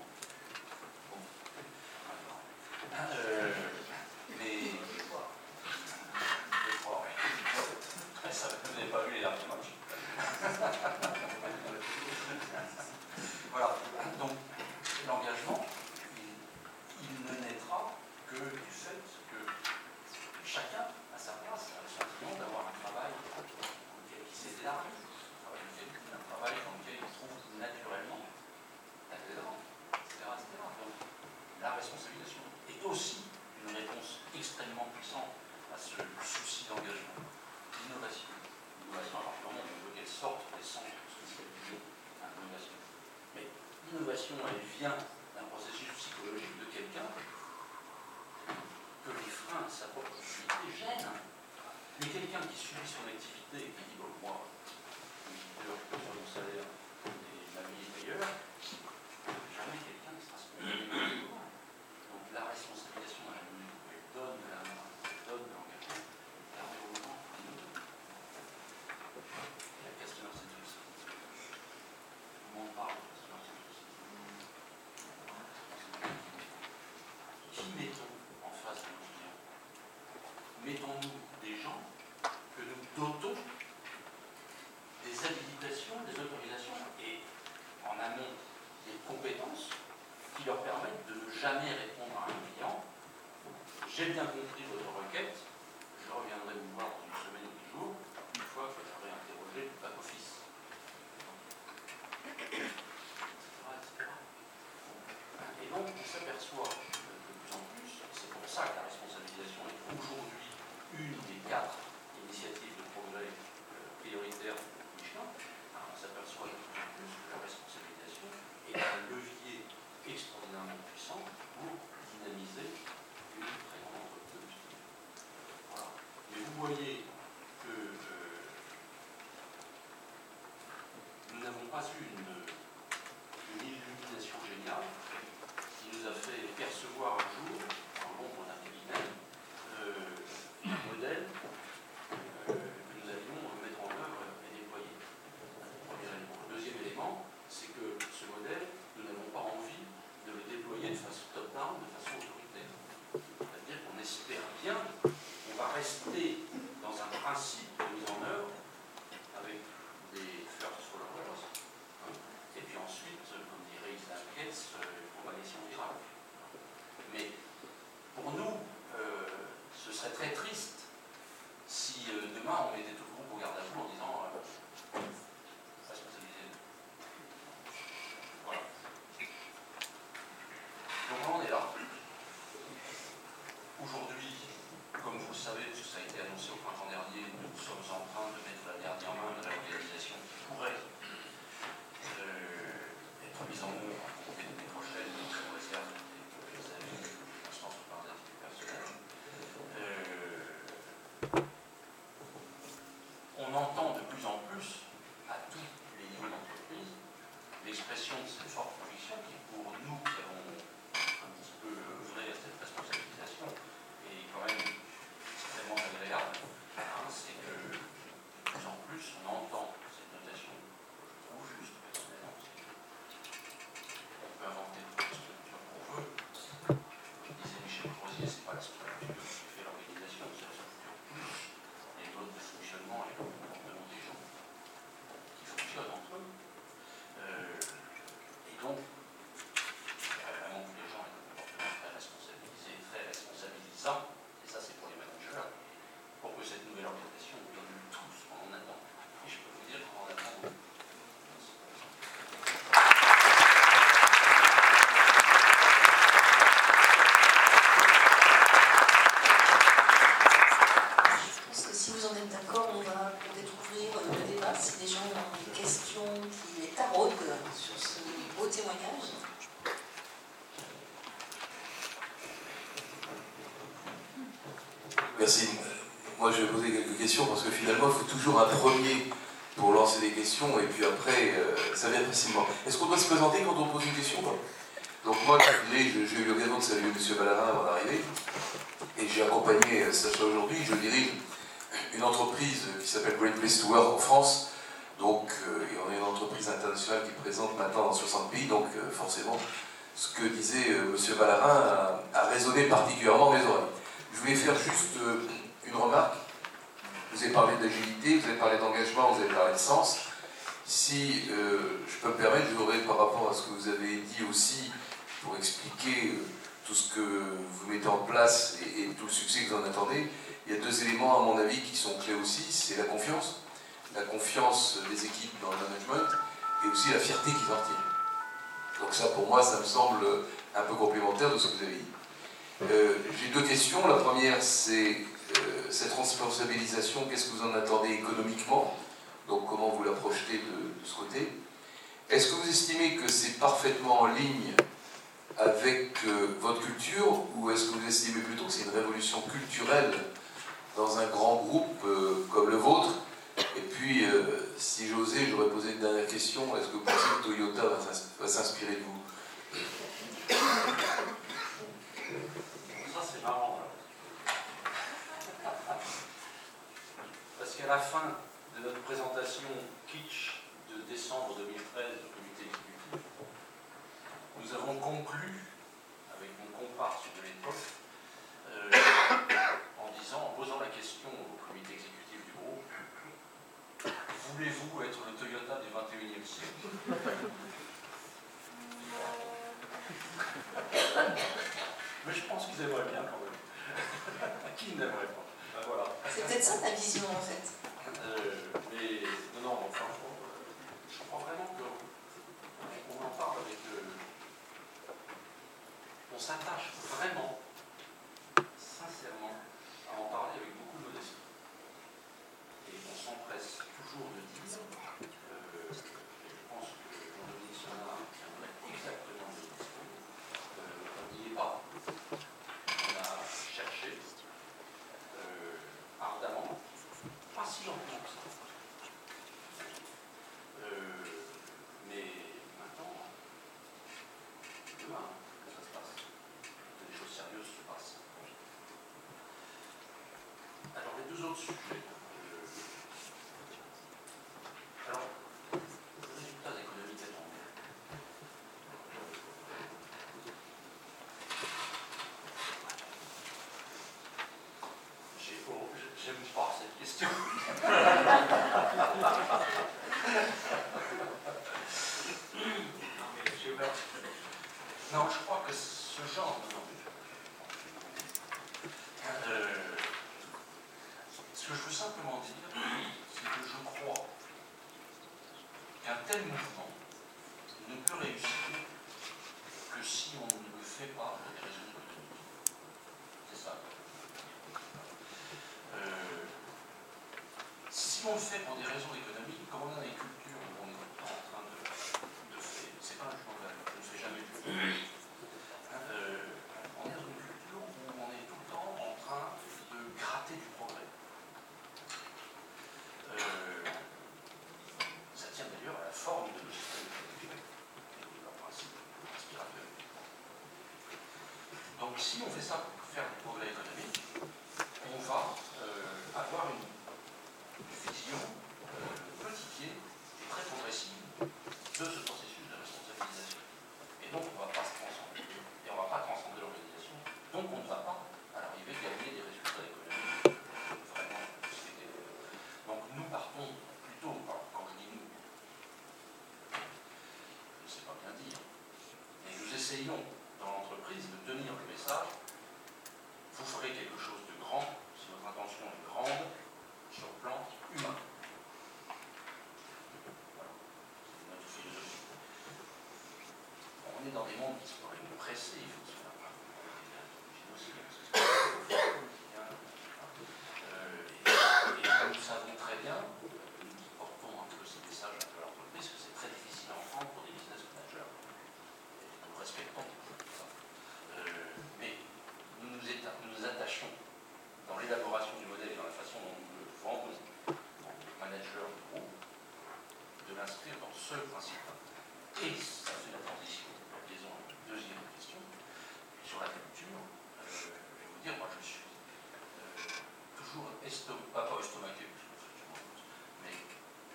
Elle vient d'un processus psychologique de quelqu'un, que les freins à sa propre activité gênent. Mais quelqu'un qui subit son activité et qui dit, bon, moi, je mon salaire et ma vie est meilleure, jamais quelqu'un ne sera spontanément Donc la responsabilisation dans la mesure où elle donne la main, elle donne l'engagement, la développement, la customer centricity. Tout le monde parle de customer centricity. Qui mettons en face de nos clients Mettons-nous des gens que nous dotons des habilitations, des autorisations et en amont des compétences qui leur permettent de ne jamais répondre à un client. J'ai bien compris votre requête, je reviendrai vous voir dans une semaine ou dix jours, une fois que j'aurai interrogé le back-office. Etc., etc. Et donc, on s'aperçoit de plus en plus, c'est pour ça que la responsabilisation est aujourd'hui une des quatre initiatives de progrès euh, prioritaires de Michelin, on s'aperçoit de plus en plus que la responsabilisation est un levier extraordinairement puissant pour dynamiser une très grande entreprise. Voilà. Mais vous voyez que euh, nous n'avons pas une illumination géniale qui nous a fait percevoir un jour, dans l'ombre d'un cabinet, euh, un modèle euh, que nous allions mettre en œuvre et déployer. Premier élément. Le deuxième élément, c'est que ce modèle, nous n'avons pas envie de le déployer de façon top-down, de façon autoritaire. C'est-à-dire qu'on espère bien qu'on va rester dans un principe de mise en œuvre avec des first followers, hein, et puis ensuite, comme dirait Isaac Gates, euh, propagation virale. Mais pour nous, euh, ce serait très triste si euh, demain on mettait tout le groupe au garde à vous en disant euh, responsabilisez-nous. Voilà. Donc on en est là. Aujourd'hui, comme vous le savez, parce que ça a été annoncé au printemps dernier, nous sommes en train de mettre la dernière main de la localisation qui pourrait euh, être mise en œuvre à compter de l'année prochaine, donc on réserve des avis, je pense par des personnels. Euh, on entend de plus en plus, à tous les niveaux d'entreprise, l'expression de cette forte conviction qui, pour nous qui avons un petit peu œuvré à cette responsabilisation, est quand même extrêmement agréable, hein, c'est que de plus en plus on entend cette notation, que je trouve juste personnellement, c'est que on peut inventer toutes les structures qu'on veut. Comme disait Michel Crozier, c'est pas la structure qui fait l'organisation, c'est la structure plus les modes de fonctionnement et le comportement des gens qui fonctionnent entre eux. Euh, et donc, il faudrait vraiment que les gens aient un comportement très responsabilisé, très responsabilisant, et ça c'est pour les managers, pour que cette nouvelle organisation nous donne tout ce qu'on en attend. Et je peux vous dire qu'on en attend beaucoup. Je pense que si vous en êtes d'accord, on va peut-être ouvrir euh, le débat si les gens ont des questions qui les taraudent sur ce beau témoignage. Merci. Moi, je vais poser quelques questions parce que finalement, il faut toujours un premier pour lancer des questions et puis après, euh, ça vient facilement. Est-ce qu'on doit se présenter quand on pose une question quoi Donc moi, je dirige- j'ai eu l'occasion de saluer M. Ballarin avant d'arriver et j'ai accompagné euh, Sacha aujourd'hui. Je dirige une entreprise qui s'appelle Great Place to Work en France. Donc, euh, et on est une entreprise internationale qui présente maintenant dans 60 pays. Donc, euh, forcément, ce que disait euh, M. Ballarin a, a résonné particulièrement mes oreilles. Je voulais faire juste euh, une remarque. Vous avez parlé d'agilité, vous avez parlé d'engagement, vous avez parlé de sens. Si euh, je peux me permettre, j'aurais par rapport à ce que vous avez dit aussi, pour expliquer tout ce que vous mettez en place et, tout le succès que vous en attendez, il y a deux éléments à mon avis qui sont clés aussi, c'est la confiance, la confiance des équipes dans le management et aussi la fierté qu'ils en. Donc ça pour moi ça me semble un peu complémentaire de ce que vous avez dit. Euh, J'ai deux questions. La première, c'est euh, cette responsabilisation, qu'est-ce que vous en attendez économiquement? Donc, comment vous la projetez de ce côté? Est-ce que vous estimez que c'est parfaitement en ligne avec euh, votre culture ou est-ce que vous estimez plutôt que c'est une révolution culturelle dans un grand groupe euh, comme le vôtre? Et puis, euh, si j'osais, j'aurais posé une dernière question. Est-ce que vous pensez que Toyota va s'inspirer de vous? Ça, c'est marrant. Parce qu'à la fin de notre présentation kitsch de décembre 2013 au comité exécutif, nous avons conclu, avec mon comparse de l'époque, euh, en disant, en posant la question au comité exécutif du groupe, voulez-vous être le Toyota du 21e siècle? Mais je pense qu'ils aimeraient bien quand même. Qui n'aimerait pas ben voilà. C'est peut-être ça ta vision en fait. Euh, mais non, non, enfin, je crois vraiment qu'on en parle avec. Euh, on s'attache vraiment, sincèrement, à en parler avec beaucoup de modestie. Et on s'empresse toujours de dire, euh, et je pense que Jean-Denis Sonnard tiendrait exactement le discours, euh, on n'y est pas. On a cherché euh, ardemment, pas si longtemps que ça. Euh, mais maintenant, demain, que ça se passe. Que des choses sérieuses se passent. Alors, euh, oh, J'aime pas cette question crois que ce genre de. Euh, ce que je veux simplement dire, c'est que je crois qu'un tel mouvement ne peut réussir que si on ne le fait pas pour des raisons économiques. C'est ça. Euh, si on le fait pour des raisons économiques, comme on a des cultures où on est en train de, de faire, c'est pas un jugement de valeur, je ne fais jamais du tout. Euh, on est dans une culture où on est tout le temps en train de gratter du progrès. Euh, ça tient d'ailleurs à la forme de nos systèmes économiques et leur principe inspirateur. Si on fait ça pour faire du progrès économique, on va euh, avoir une vision euh, petitier et très progressive de ce processus de responsabilisation. Et donc on ne va pas se transcender. Et on ne va pas transcender l'organisation. Donc on ne va pas, à l'arrivée, gagner des résultats économiques vraiment souhaités. Donc nous partons plutôt, alors, quand je dis nous, je ne sais pas bien dire, mais nous essayons dans l'entreprise de message vous ferez quelque chose de grand si votre intention est grande sur le plan humain. Voilà, c'est notre philosophie. On est dans des mondes qui sont pressés, se faire J'imagine aussi, parce que c'est pas euh, et, et comme nous savons très bien, nous qui portons un peu ces messages un peu à l'entreprise, que c'est très difficile à entendre pour des business managers. Et nous respectons ça. Euh, mais nous nous, éta- nous nous attachons dans l'élaboration du modèle et dans la façon dont nous le vendons en manager du groupe, de ce principe-là. Et fait la transition, deuxième question, sur la culture. Euh, je vais vous dire, moi je suis euh, toujours estom pas, pas estomaqué, mais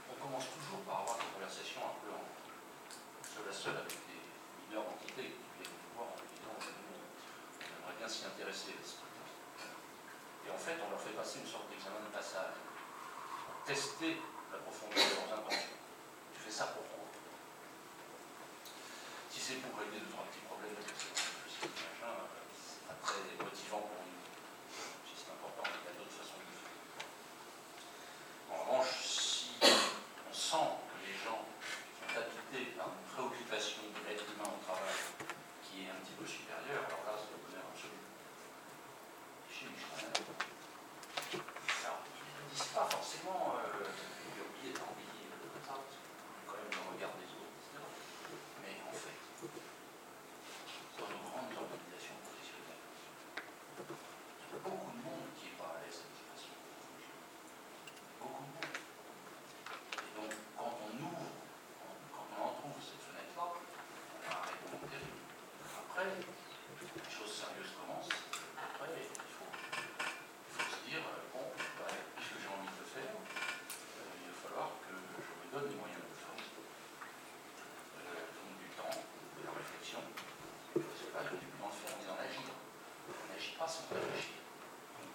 on commence toujours par avoir des conversations un peu en seul à seul avec des leaders d'entités qui viennent nous voir en disant on aimerait bien s'y intéresser. Et en fait, on leur fait passer une sorte d'examen de passage, tester la profondeur de leurs intentions. Fais ça pour quoi Si c'est pour régler deux, trois petits problèmes, euh, c'est pas très motivant pour nous.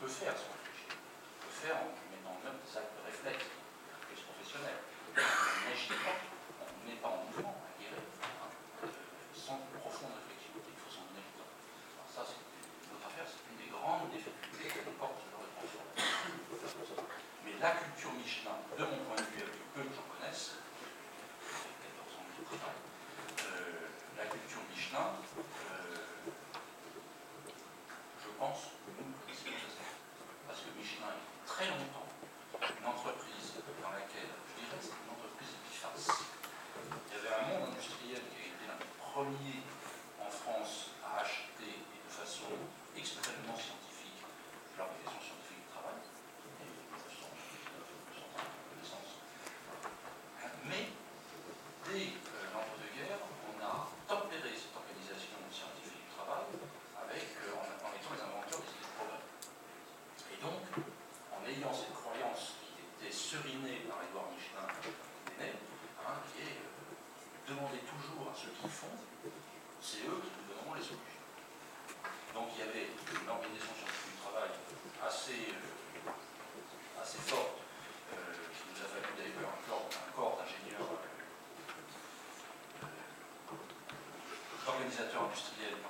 faire son cliché. On peut faire organisateur industriel.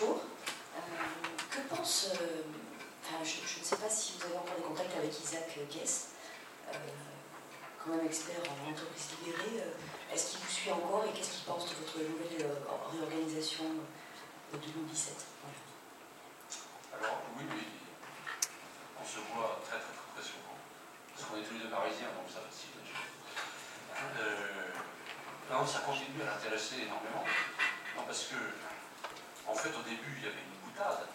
bonjour. Euh, que pense. Euh, enfin, je, ne sais pas si vous avez encore des contacts avec Isaac Guess, euh, quand même expert en entreprise libérée. Est-ce qu'il vous suit encore et qu'est-ce qu'il pense de votre nouvelle réorganisation de 2017. Alors, oui, on se voit très très très, très souvent. Parce qu'on est tous les deux parisiens, donc ça facile. Euh, non, ça continue à l'intéresser énormément. Non, parce que au début, il y avait une boutade.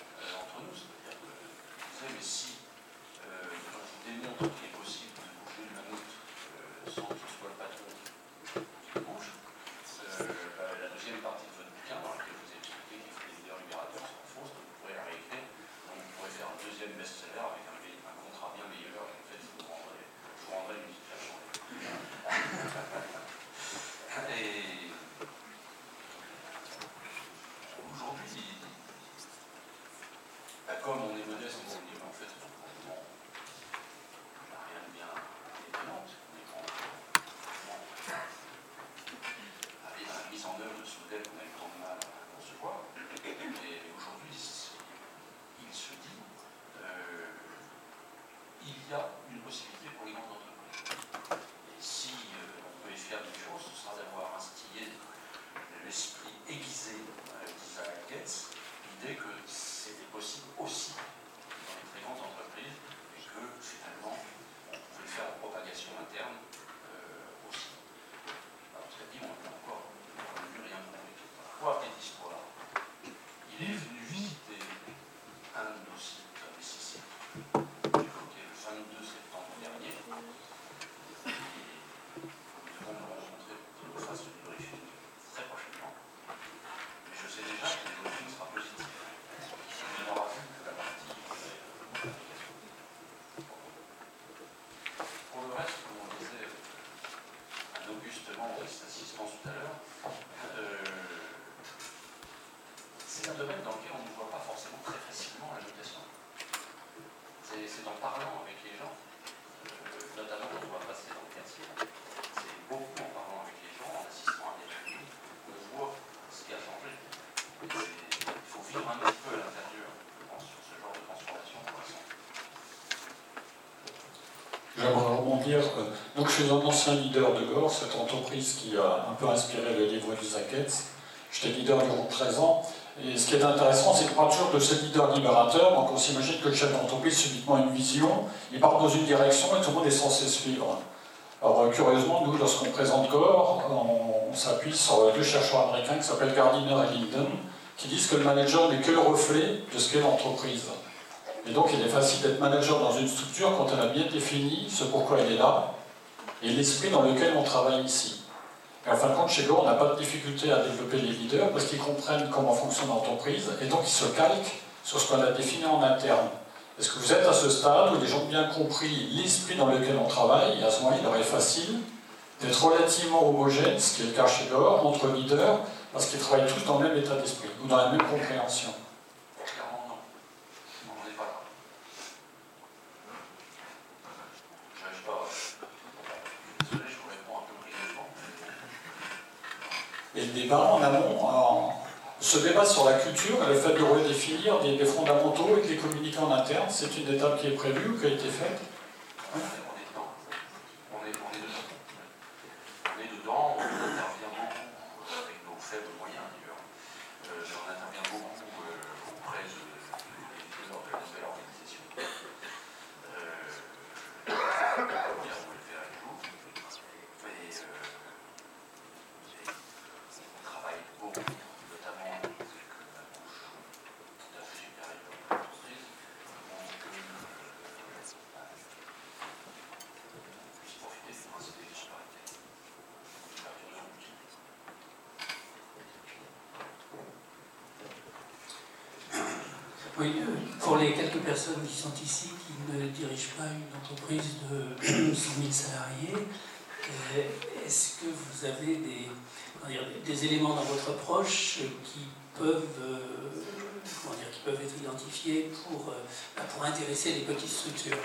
시작. Donc je suis un ancien leader de Gore, cette entreprise qui a un peu inspiré le livre du Zacketz. J'étais leader du groupe présent. Et ce qui est intéressant, c'est que toujours de ce leader libérateur, donc on s'imagine que le chef d'entreprise subitement a une vision, il part dans une direction et tout le monde est censé suivre. Alors euh, curieusement, nous, lorsqu'on présente Gore, on, on s'appuie sur deux chercheurs américains qui s'appellent Gardiner et Linden, qui disent que le manager n'est que le reflet de ce qu'est l'entreprise. Et donc il est facile d'être manager dans une structure quand elle a bien défini ce pourquoi elle est là, et l'esprit dans lequel on travaille ici. En fin de compte, chez Go, on n'a pas de difficulté à développer les leaders parce qu'ils comprennent comment fonctionne l'entreprise et donc ils se calquent sur ce qu'on a défini en interne. Est-ce que vous êtes à ce stade où les gens ont bien compris l'esprit dans lequel on travaille et à ce moment, il leur est facile d'être relativement homogène, ce qui est le cas chez Gore, entre leaders, parce qu'ils travaillent tous dans le même état d'esprit ou dans la même compréhension? Et le débat en amont, ce débat sur la culture et le fait de redéfinir des, fondamentaux et de les communiquer en interne, c'est une étape qui est prévue ou qui a été faite? Sont ici, qui ne dirigent pas une entreprise de 100 000 salariés, euh, est-ce que vous avez des, éléments dans votre approche qui peuvent, euh, dire, qui peuvent être identifiés pour, bah, pour intéresser les petites structures?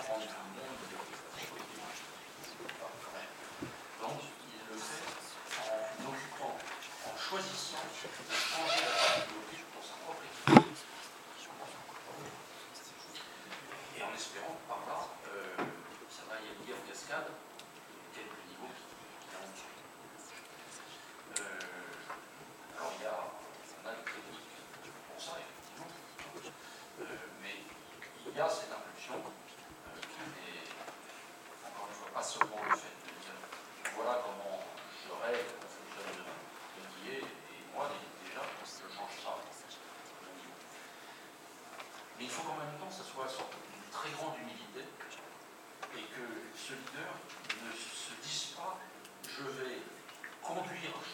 Euh, donc, il le fait en occupant, en choisissant de changer la partie pour sa propre équipe. Et en espérant euh, que par là, ça va y aller en cascade quelques niveaux qu'il a en dessous. Alors, il y a, on a des techniques pour ça, effectivement, mais il y a cette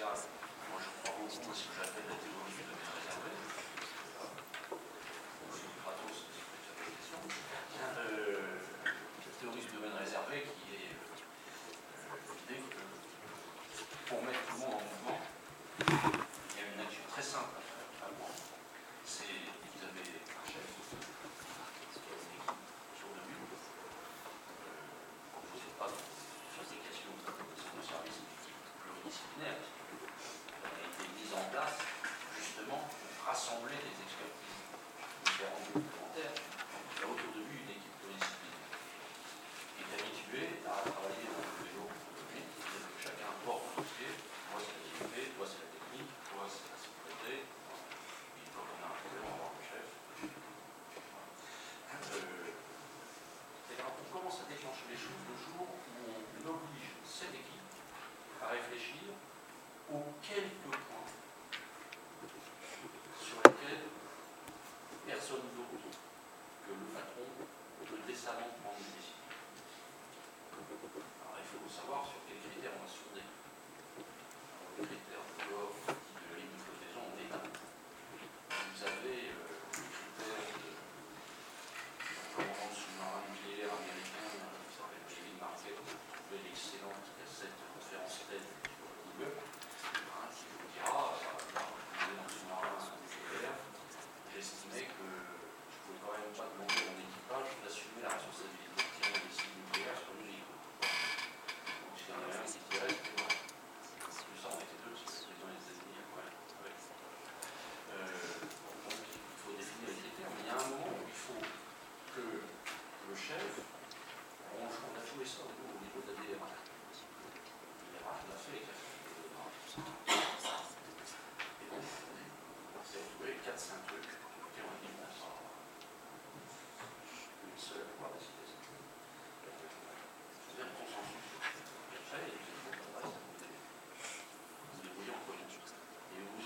Moi, je crois beaucoup à ce que j'appelle la théorie commence à déclencher les choses le jour où on oblige cette équipe à réfléchir aux quelques points sur lesquels personne d'autre que le patron peut décemment prendre une décision. Alors il faut savoir sur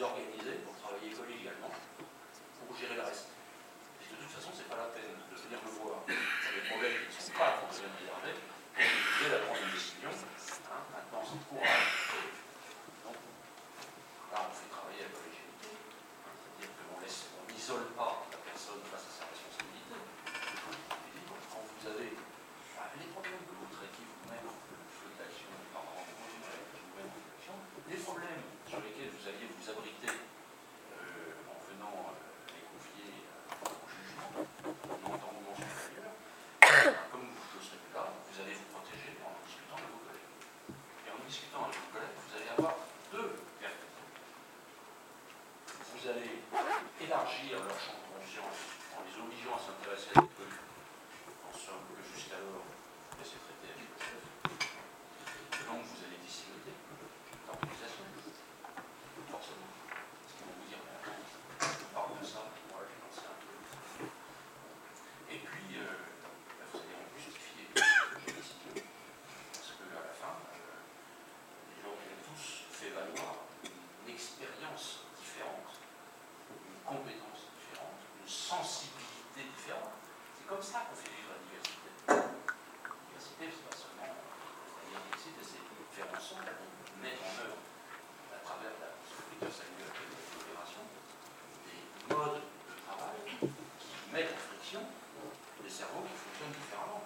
lo que eh, mettre en friction des cerveaux qui fonctionnent différemment.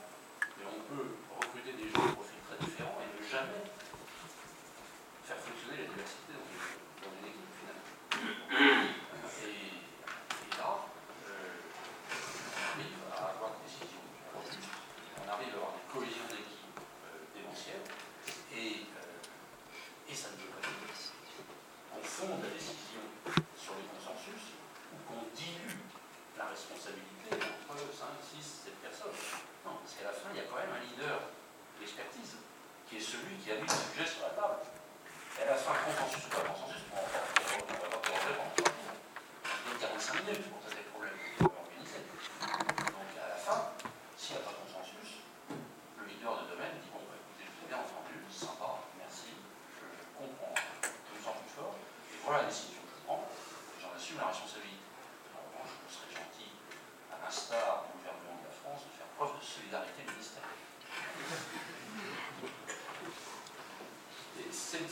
Mais on peut recruter des gens au profils très différents et ne jamais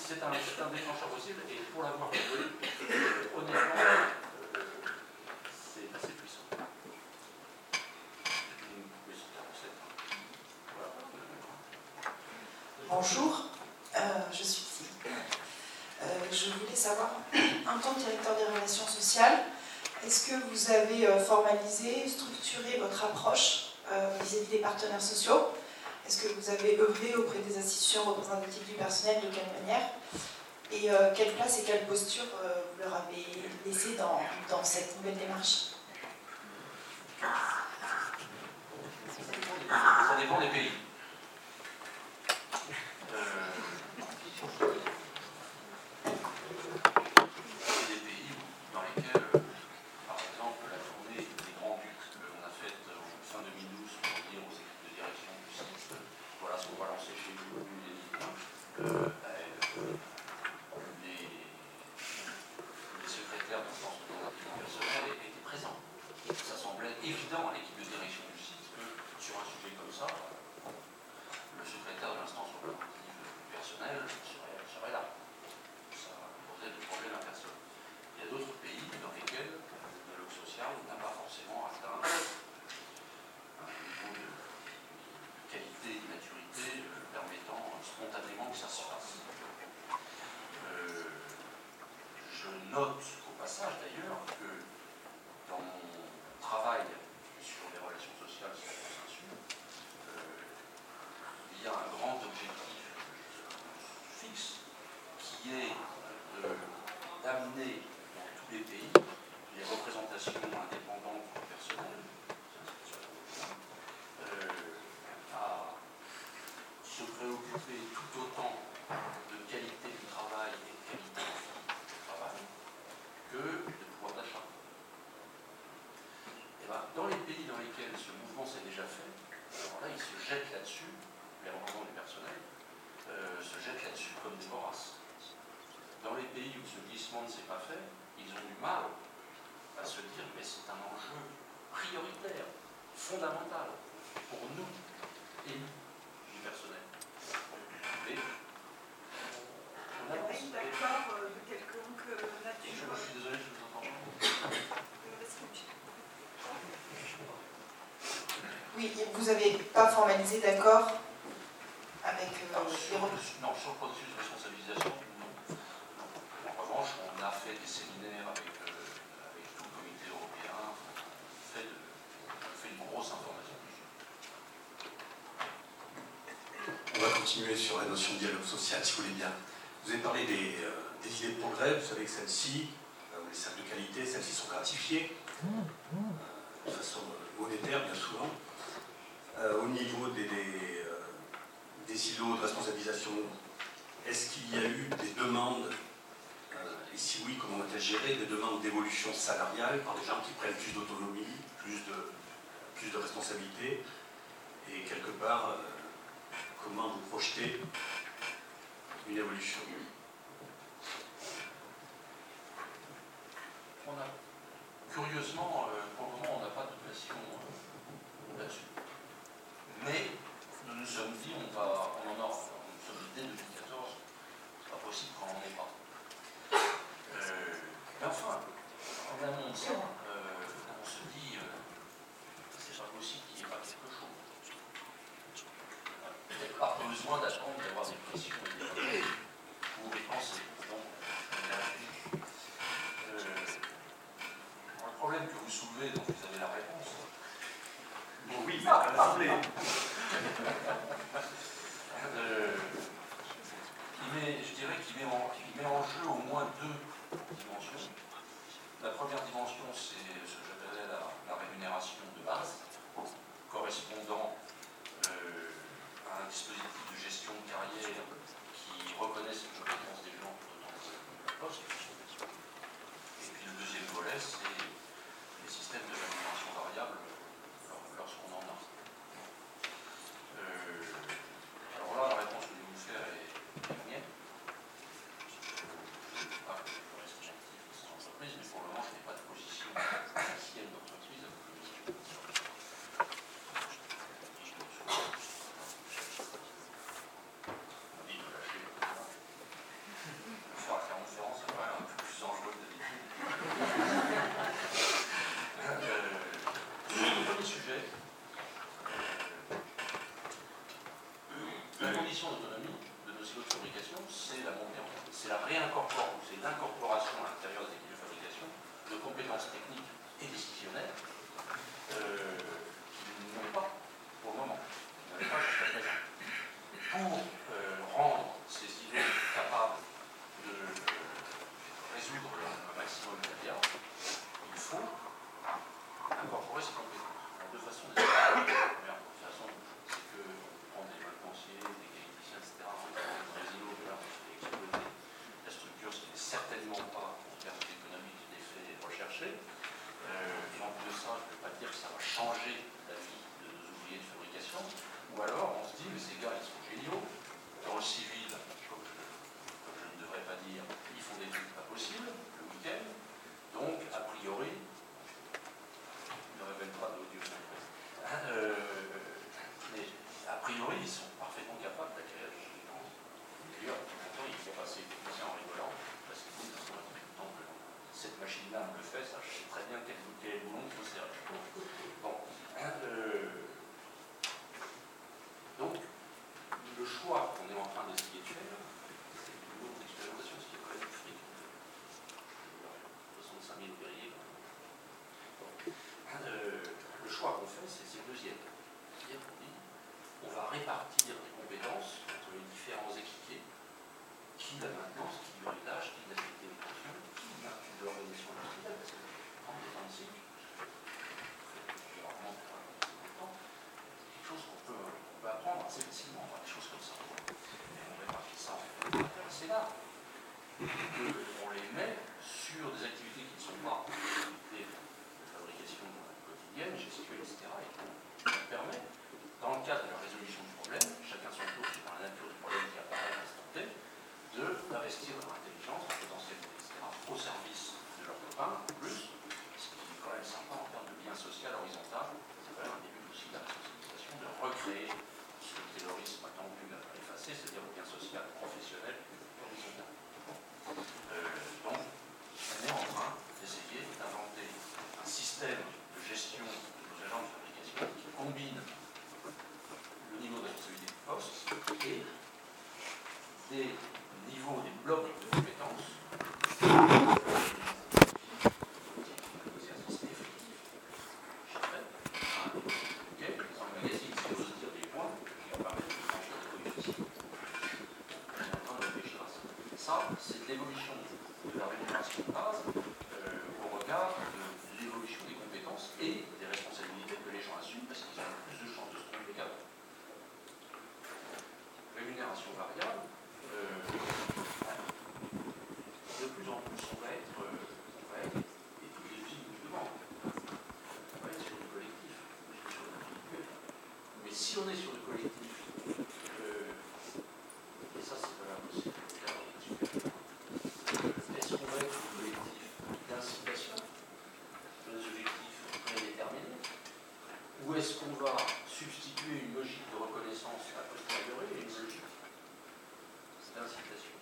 c'est un, déclencheur possible, et pour l'avoir euh, honnêtement, euh, c'est assez puissant. Bonjour, euh, je suis euh, je voulais savoir, en tant que directeur des relations sociales, est-ce que vous avez formalisé, structuré votre approche vis-à-vis des partenaires sociaux? Est-ce que vous avez œuvré auprès des institutions représentatives du personnel De quelle manière? Et quelle place et quelle posture vous leur avez laissé dans, dans cette nouvelle démarche? Ne s'est pas fait, ils ont du mal à se dire mais c'est un enjeu prioritaire, fondamental pour nous, élus du personnel. Mais on a pas d'accord de quelconque nature. Je, suis désolé, je vous entends pas. Oui, vous n'avez pas formalisé d'accord avec euh, les Non, sur le processus de responsabilisation, on a fait des séminaires avec, euh, tout le comité européen, on fait, fait une grosse information. On va continuer sur la notion de dialogue social, si vous voulez bien. Vous avez parlé des, euh, idées de progrès, vous savez que celles-ci, euh, les salles de qualité, celles-ci sont gratifiées, de façon monétaire bien souvent. au niveau des, des, des îlots de responsabilisation, est-ce qu'il y a eu des demandes et si oui, comment va-t-elle gérer des demandes d'évolution salariale par des gens qui prennent plus d'autonomie, plus de, plus de responsabilités Et quelque part, euh, comment vous projetez une évolution? Curieusement, euh, pour le moment, on n'a pas de pression euh, là-dessus. Mais nous nous sommes dit, on, va, on en aura, nous sommes dès 2014, c'est pas possible qu'on n'en ait pas. Mais enfin, en de ça, on se dit, euh, c'est pas possible qu'il n'y ait pas quelque chose. Peut-être pas besoin d'attendre d'avoir des pressions pour y penser. Donc, euh, le problème que vous soulevez, donc vous avez la réponse. Oui, mais euh, il met, je dirais qu'il met, met en jeu au moins deux dimensions. La première dimension, c'est ce que j'appellerais la, rémunération de base, correspondant euh, à un dispositif de gestion de carrière qui reconnaisse les compétences des gens tout autant que la poste. Et puis le deuxième volet, c'est les systèmes de rémunération variable le choix qu'on est en train d'essayer de faire, c'est une autre expérimentation, ce qui est quand même fric. 65 000 ouvriers. Bon. Euh, le choix qu'on fait, c'est c'est le deuxième. C'est-à-dire qu'on dit, on va répartir les compétences entre les différents équipiers, qui la maintenance, qui réglage, qui la sécurité des fonctions, qui de l'organisation industrielle, parce que quand on est dans le cycle, je rarement faire temps, quelque chose qu'on peut, on enfin, des choses comme ça. Et on répartit ça. C'est là qu'on les met sur des activités qui ne sont pas des activités de fabrication quotidienne, gestuelle, etc. Et qui permet, dans le cadre de la résolution du problème, chacun son tour sur la nature du problème qui apparaît à l'instant T, d'investir dans l'intelligence, en potentiel, etc., au service de leurs copains, plus, ce qui est quand même sympa en termes de lien social horizontal, c'est quand même un début aussi de la responsabilisation de recréer ce que Taylorisme a tendu à effacer, c'est-à-dire le lien social professionnel horizontal. Euh, donc, on est en train d'essayer d'inventer un système de gestion de nos agents de fabrication qui combine le niveau de responsabilité du poste et des niveaux, des blocs de compétences ça, c'est de l'évolution de la rémunération de base euh, au regard de l'évolution des compétences et des responsabilités que les gens assument parce qu'ils ont plus de chances de se tromper qu'avant. Rémunération variable, euh, de plus en plus on va être, euh, on va être et toutes les usines nous demandent, on va être sur du collectif, plus que sur l'individuel. Mais si on est sur du collectif, euh, et ça c'est valable aussi le est-ce qu'on va être du collectif d'incitation, des objectifs prédéterminés, ou est-ce qu'on va substituer une logique de reconnaissance a posteriori et une logique d'incitation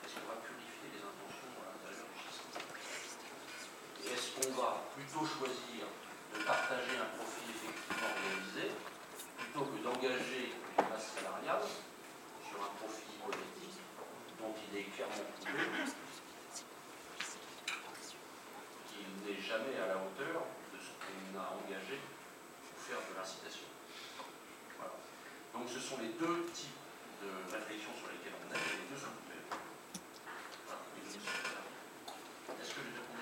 Est-ce qu'on va purifier les intentions à l'intérieur du système? Est-ce qu'on va plutôt choisir partager un profit effectivement réalisé plutôt que d'engager une masse salariale sur un profit hypothétique dont il est clairement prouvé qu'il n'est jamais à la hauteur de ce qu'on a engagé pour faire de l'incitation. Donc ce sont les deux types de réflexions sur lesquelles on est, et les deux sont couverts. Voilà. Est-ce que à votre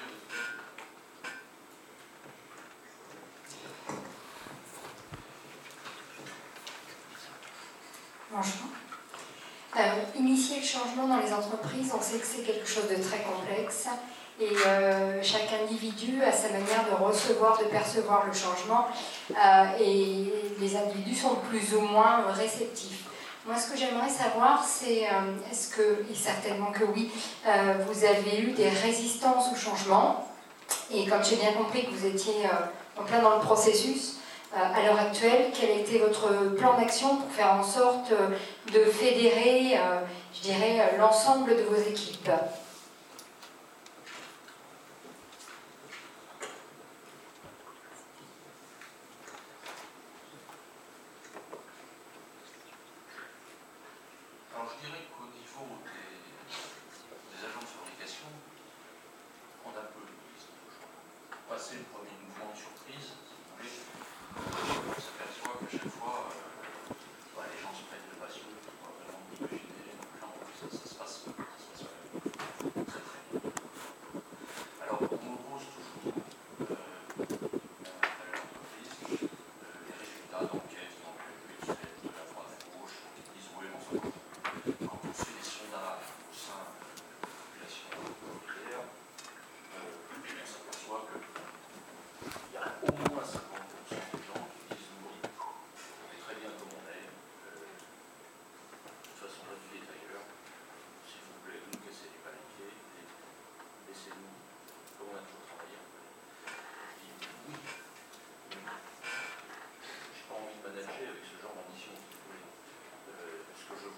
question Bonjour. Euh, initier le changement dans les entreprises, on sait que c'est quelque chose de très complexe et euh, chaque individu a sa manière de recevoir, de percevoir le changement euh, et les individus sont plus ou moins réceptifs. Moi, ce que j'aimerais savoir, c'est est-ce que, et certainement que oui, vous avez eu des résistances au changement? Et comme j'ai bien compris que vous étiez en plein dans le processus, à l'heure actuelle, quel a été votre plan d'action pour faire en sorte euh, de fédérer, euh, je dirais, euh, l'ensemble de vos équipes?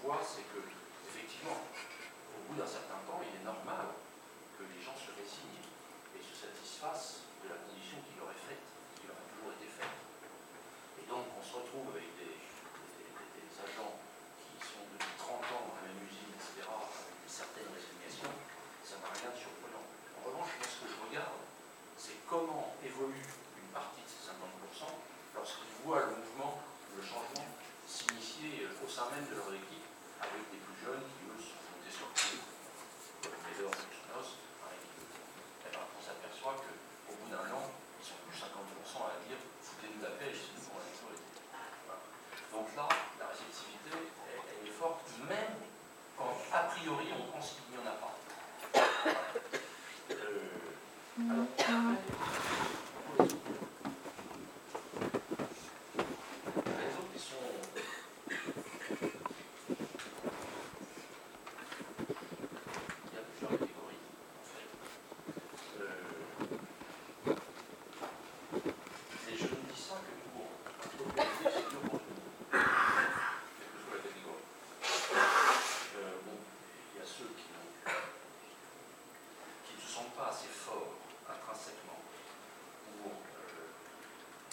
vois, c'est que, effectivement, au bout d'un certain temps, il est normal que les gens se résignent et se satisfassent de la condition qui leur est faite, qui leur a toujours été faite. Et donc, on se retrouve avec des, des agents qui sont depuis 30 ans dans la même usine, etc., avec une certaine résignation, ça n'a rien de surprenant. En revanche, moi, ce que je regarde, c'est comment évolue une partie de ces 50% lorsqu'ils voient le mouvement, le changement s'initier au sein même de leur équipe.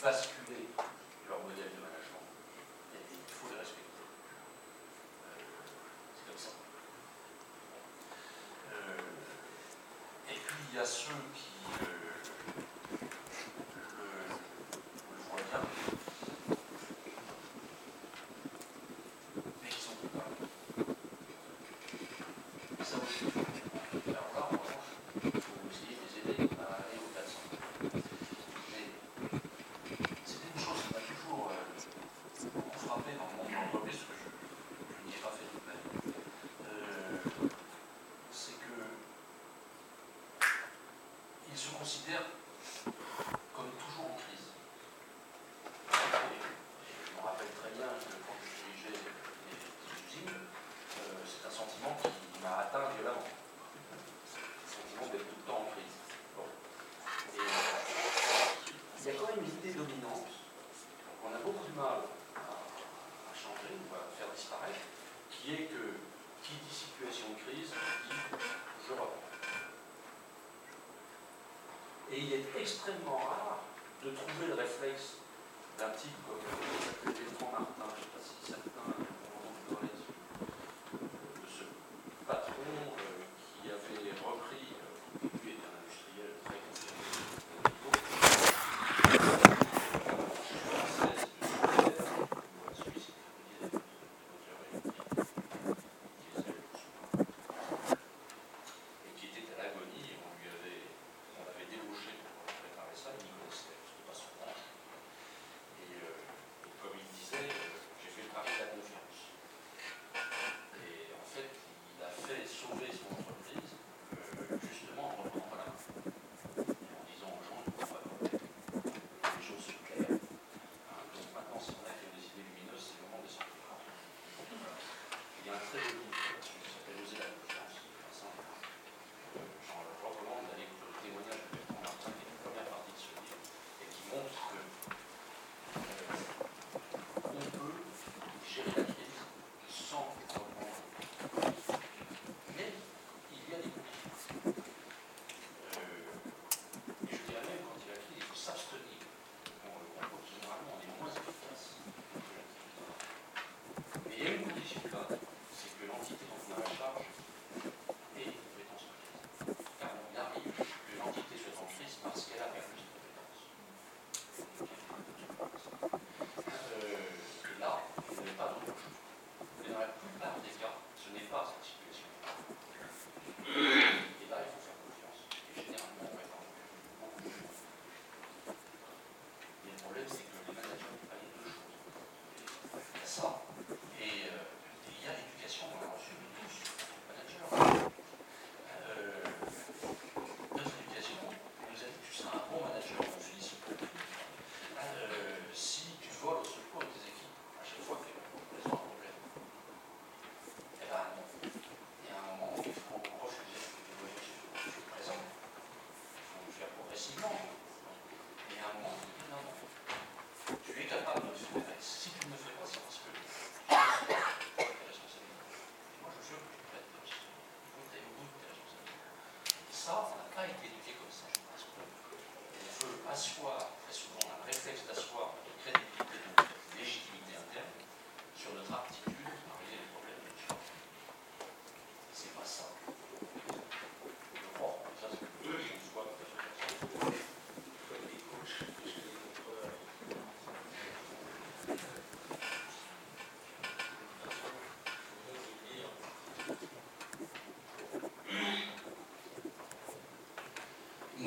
Basculer leur modèle de management. Il faut les respecter. Euh, c'est comme ça. Euh, et puis il y a ceux qui euh, le, le voient bien, mais qui sont coupables. Et ça aussi, alors là, en revanche, il faut essayer de les aider à aller au-delà de ça. Mais c'était une chose qui m'a toujours euh, beaucoup frappé dans le monde de l'entreprise, parce que je, je n'y ai pas fait toute ma vie. Euh, c'est que ils se considèrent comme toujours en crise. Et, je me rappelle très bien que quand je dirigeais les petites usines, euh, c'est un sentiment qui m'a atteint violemment. Le sentiment d'être tout le temps en crise. Bon. Et, euh, il y a quand même une idée dominante qu'on a beaucoup de mal à, à changer ou à faire disparaître, qui est que qui dit situation de crise dit je reprends. Et il est extrêmement rare de trouver le réflexe d'un type comme Bertrand Martin, je ne sais pas si certains ça, on n'a pas été éduqué comme ça, je pense. On veut asseoir, très souvent, un réflexe d'asseoir notre crédibilité, notre légitimité interne sur notre aptitude.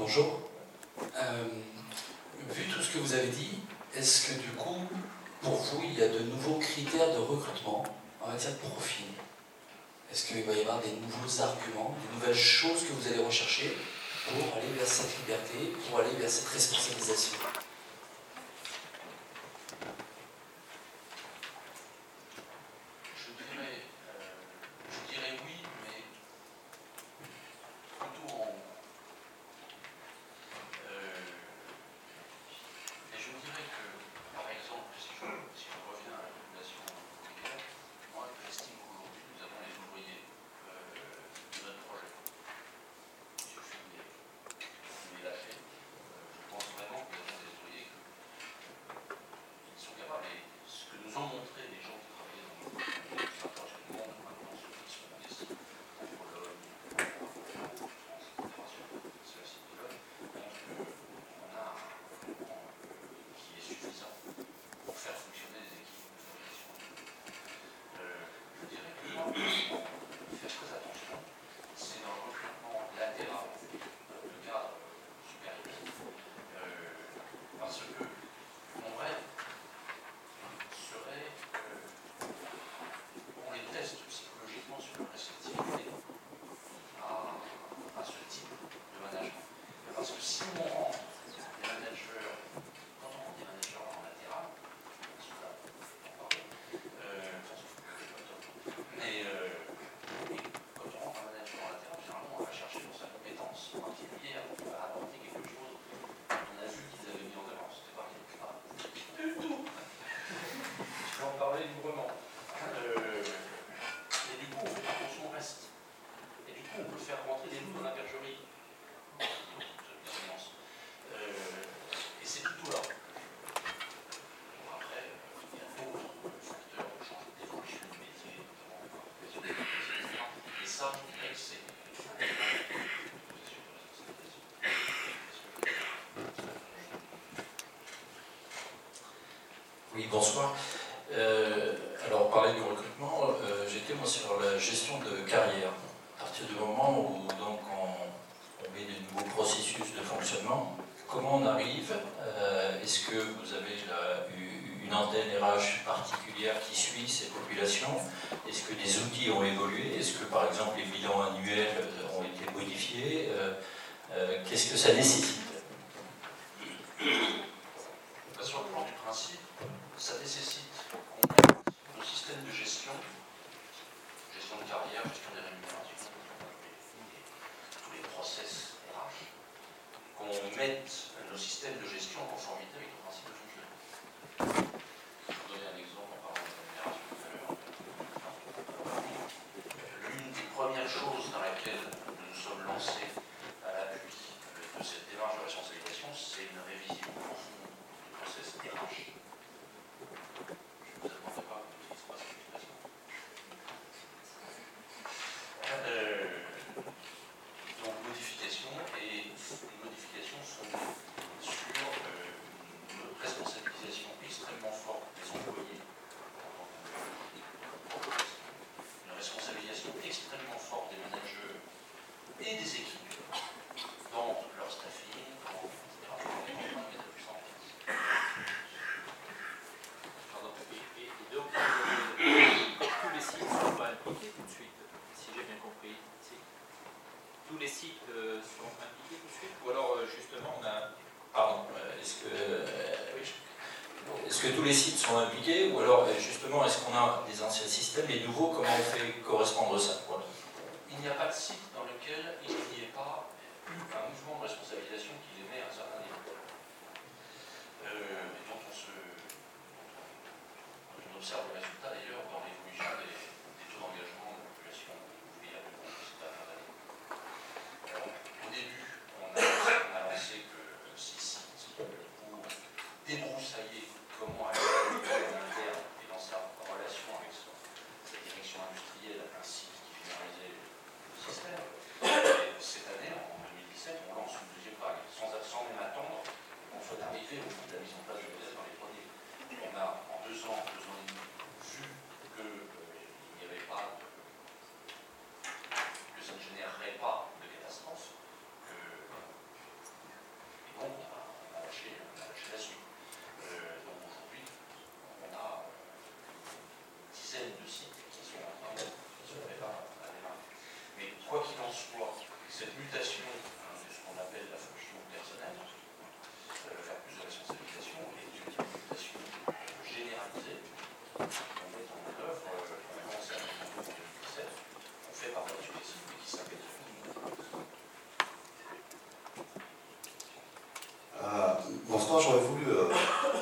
Bonjour. Euh, vu tout ce que vous avez dit, est-ce que du coup, pour vous, il y a de nouveaux critères de recrutement en matière de profil? Est-ce qu'il va y avoir des nouveaux arguments, des nouvelles choses que vous allez rechercher pour aller vers cette liberté, pour aller vers cette responsabilisation? Oui, bonsoir. Euh, alors, parler du recrutement, euh, j'étais moi sur la gestion de carrière. À partir du moment où donc, on, met des nouveaux processus de fonctionnement, comment on arrive euh, Est-ce que vous avez une antenne RH particulière qui suit ces populations Est-ce que des outils ont évolué? Est-ce que par exemple les bilans annuels ont été modifiés? Qu'est-ce que ça nécessite? Est-ce que tous les sites sont impliqués ou alors justement est-ce qu'on a des anciens systèmes et nouveaux Comment on fait correspondre ça Il n'y a pas de site dans lequel il n'y ait pas un mouvement de responsabilisation qui émet à un certain niveau. Euh, et dont on, se, dont on observe le résultat d'ailleurs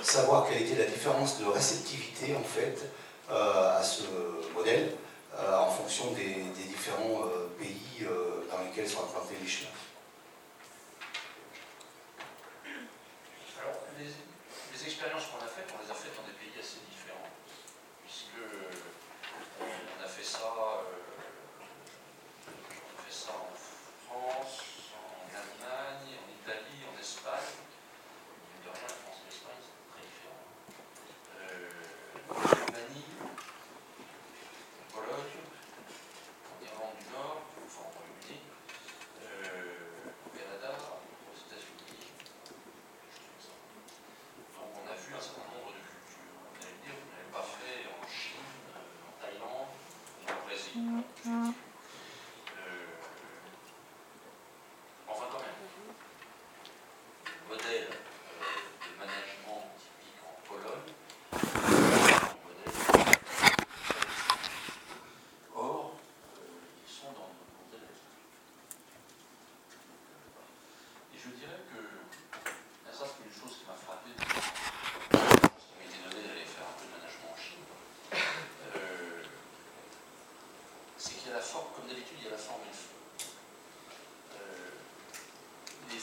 savoir quelle était la différence de réceptivité en fait euh, à ce modèle euh, en fonction des, des différents euh, pays dans lesquels sont implantés les chemins.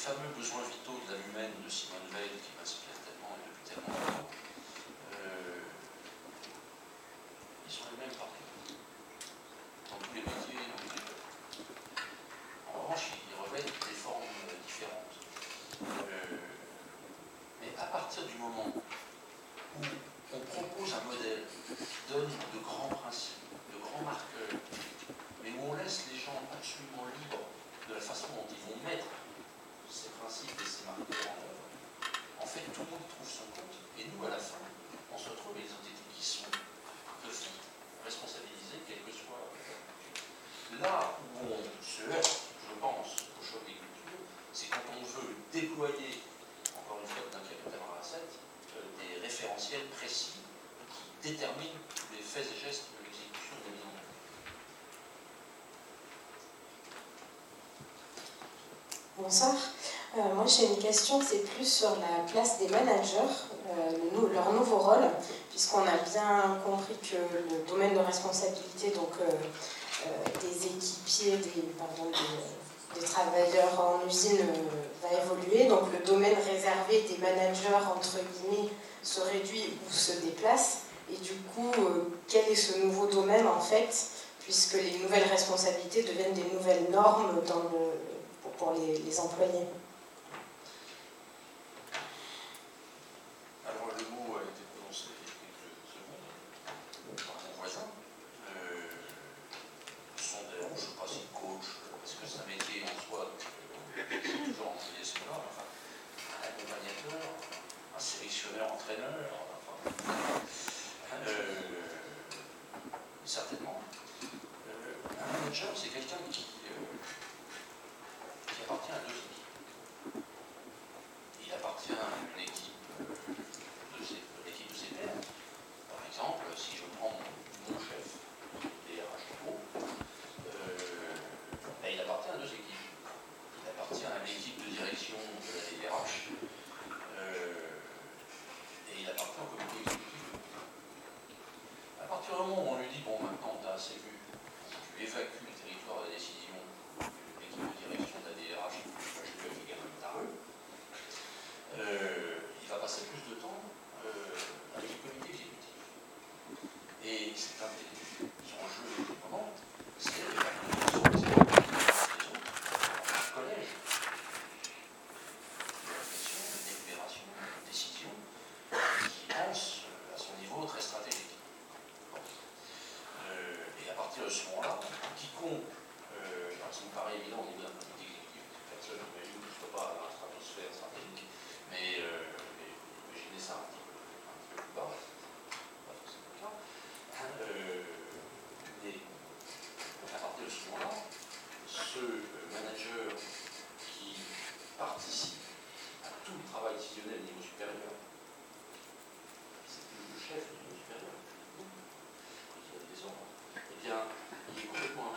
fameux besoins vitaux de l'âme humaine de Simone Veil qui m'inspire tellement et depuis tellement. bonsoir. Euh, moi, j'ai une question, c'est plus sur la place des managers, euh, leur nouveau rôle, puisqu'on a bien compris que le domaine de responsabilité donc, euh, des équipiers, des, des, travailleurs en usine va évoluer, donc le domaine réservé des managers, entre guillemets, se réduit ou se déplace. Et du coup, quel est ce nouveau domaine en fait, puisque les nouvelles responsabilités deviennent des nouvelles normes dans le pour les, les employés.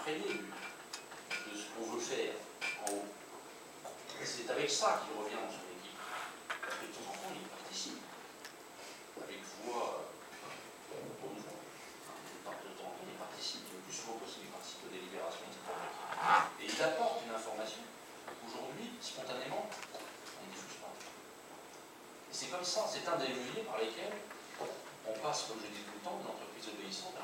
de ce qu'on veut faire en haut. C'est avec ça qu'il revient dans son équipe. Parce que de temps en temps, il participe. Avec voix, euh, bon, hein. de temps en temps, il participe. Le plus souvent possible, il participe aux délibérations, etc. Et il apporte une information qu'aujourd'hui, spontanément, on ne diffuse pas. Et c'est comme ça, c'est un des leviers par lesquels on passe, comme je dis tout le temps, d'une entreprise obéissante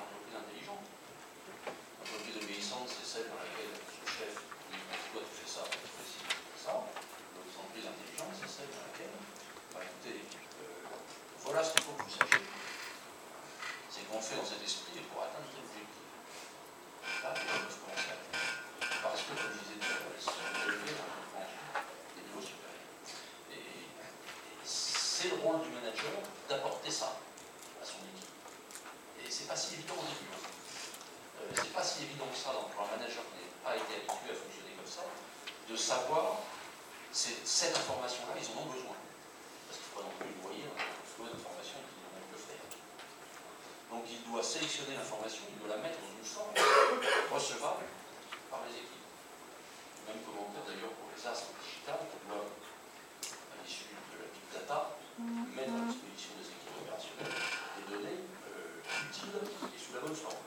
pas si évident au début. hein. Euh, c'est pas si évident que ça donc, pour un manager qui n'a pas été habitué à fonctionner comme ça, de savoir cette information-là, ils en ont besoin. Parce qu'il ne faut pas non plus noyer un flot d'informations qu'ils n'ont que faire. Donc il doit sélectionner l'information, il doit la mettre dans une forme recevable par les équipes. Même commentaire d'ailleurs pour les astres digitales qu'on doit, à l'issue de la big data, mettre à disposition des équipes opérationnelles des données euh, utiles et sous la bonne forme.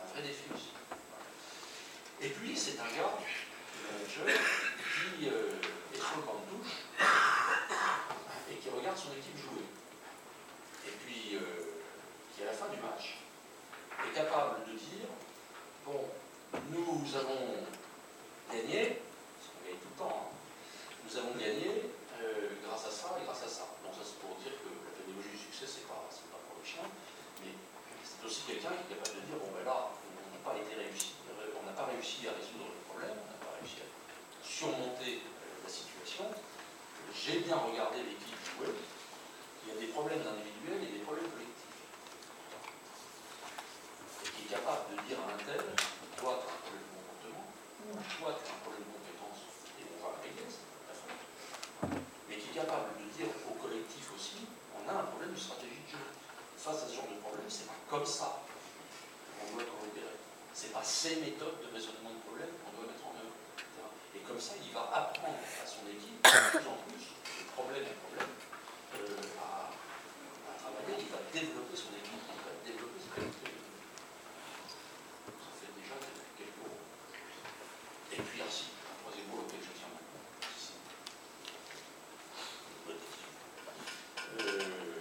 Un vrai défi aussi. Et puis c'est un gars, le manager, qui euh, est sur le banc de touche et qui regarde son équipe jouer. Et puis euh, qui à la fin du match est capable de dire bon, nous avons gagné, parce qu'on gagne tout le temps, hein, nous avons gagné euh, grâce à ça et grâce à ça. Donc ça c'est pour dire que la pédagogie du succès, c'est pas, c'est pas pour le chien, mais c'est aussi quelqu'un qui est capable de dire bon ben là, on n'a pas été réussi, on n'a pas réussi à résoudre le problème, on n'a pas réussi à surmonter euh, la situation. J'ai bien regardé l'équipe jouer, il y a des problèmes individuels et des problèmes collectifs. Et qui est capable de dire à un tel, toi tu as un problème de comportement, toi tu as un problème de compétence, et on va régler, c'est pas ta faute. Mais qui est capable de dire au collectif aussi, on a un problème de stratégie de jeu. Face à ce genre de problème, c'est pas comme ça qu'on doit coopérer. C'est pas ces méthodes de raisonnement de problème qu'on doit mettre en œuvre. Et comme ça, il va apprendre à son équipe de plus en plus, de problème en problème, euh, à, à travailler. Il va développer son équipe, il va développer ses qualités. Ça fait déjà quelques mots. Et puis ainsi, un troisième mot auquel je tiens. Euh,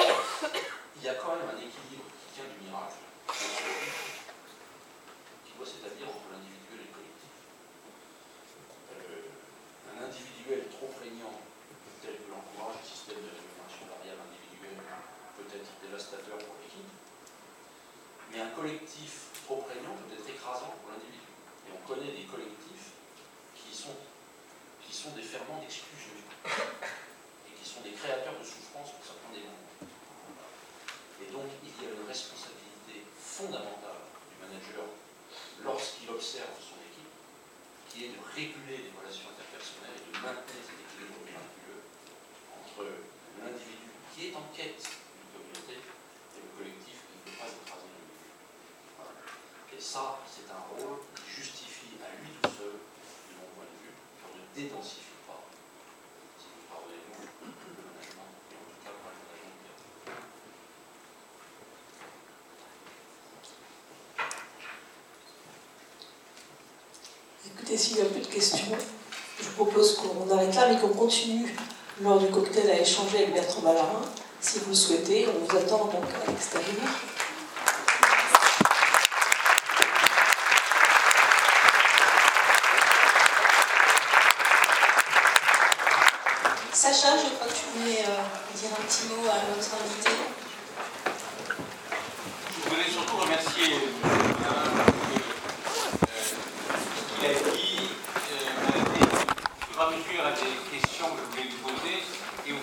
il y a quand même un équilibre qui tient du miracle, qui doit s'établir entre l'individuel et le collectif. Euh, un individuel trop prégnant, tel que l'encourage le système de rémunération variable individuelle, peut être dévastateur pour l'équipe, mais un collectif trop prégnant peut être écrasant pour l'individu. Et on connaît des collectifs qui sont, qui sont des ferments d'exclusion et qui sont des créateurs de souffrance pour certains des membres. Et donc, il y a une responsabilité fondamentale du manager lorsqu'il observe son équipe, qui est de réguler les relations interpersonnelles et de maintenir cet équilibre entre l'individu qui est en quête d'une communauté et le collectif qui ne peut pas écraser l'individu. Voilà. Et ça, c'est un rôle qui justifie à lui tout seul, de mon point de vue, qu'on ne pas, si vous et en tout cas. Écoutez, s'il n'y a plus de questions, je propose qu'on arrête là, mais qu'on continue lors du cocktail à échanger avec Bertrand Ballarin. Si vous le souhaitez, on vous attend donc à l'extérieur.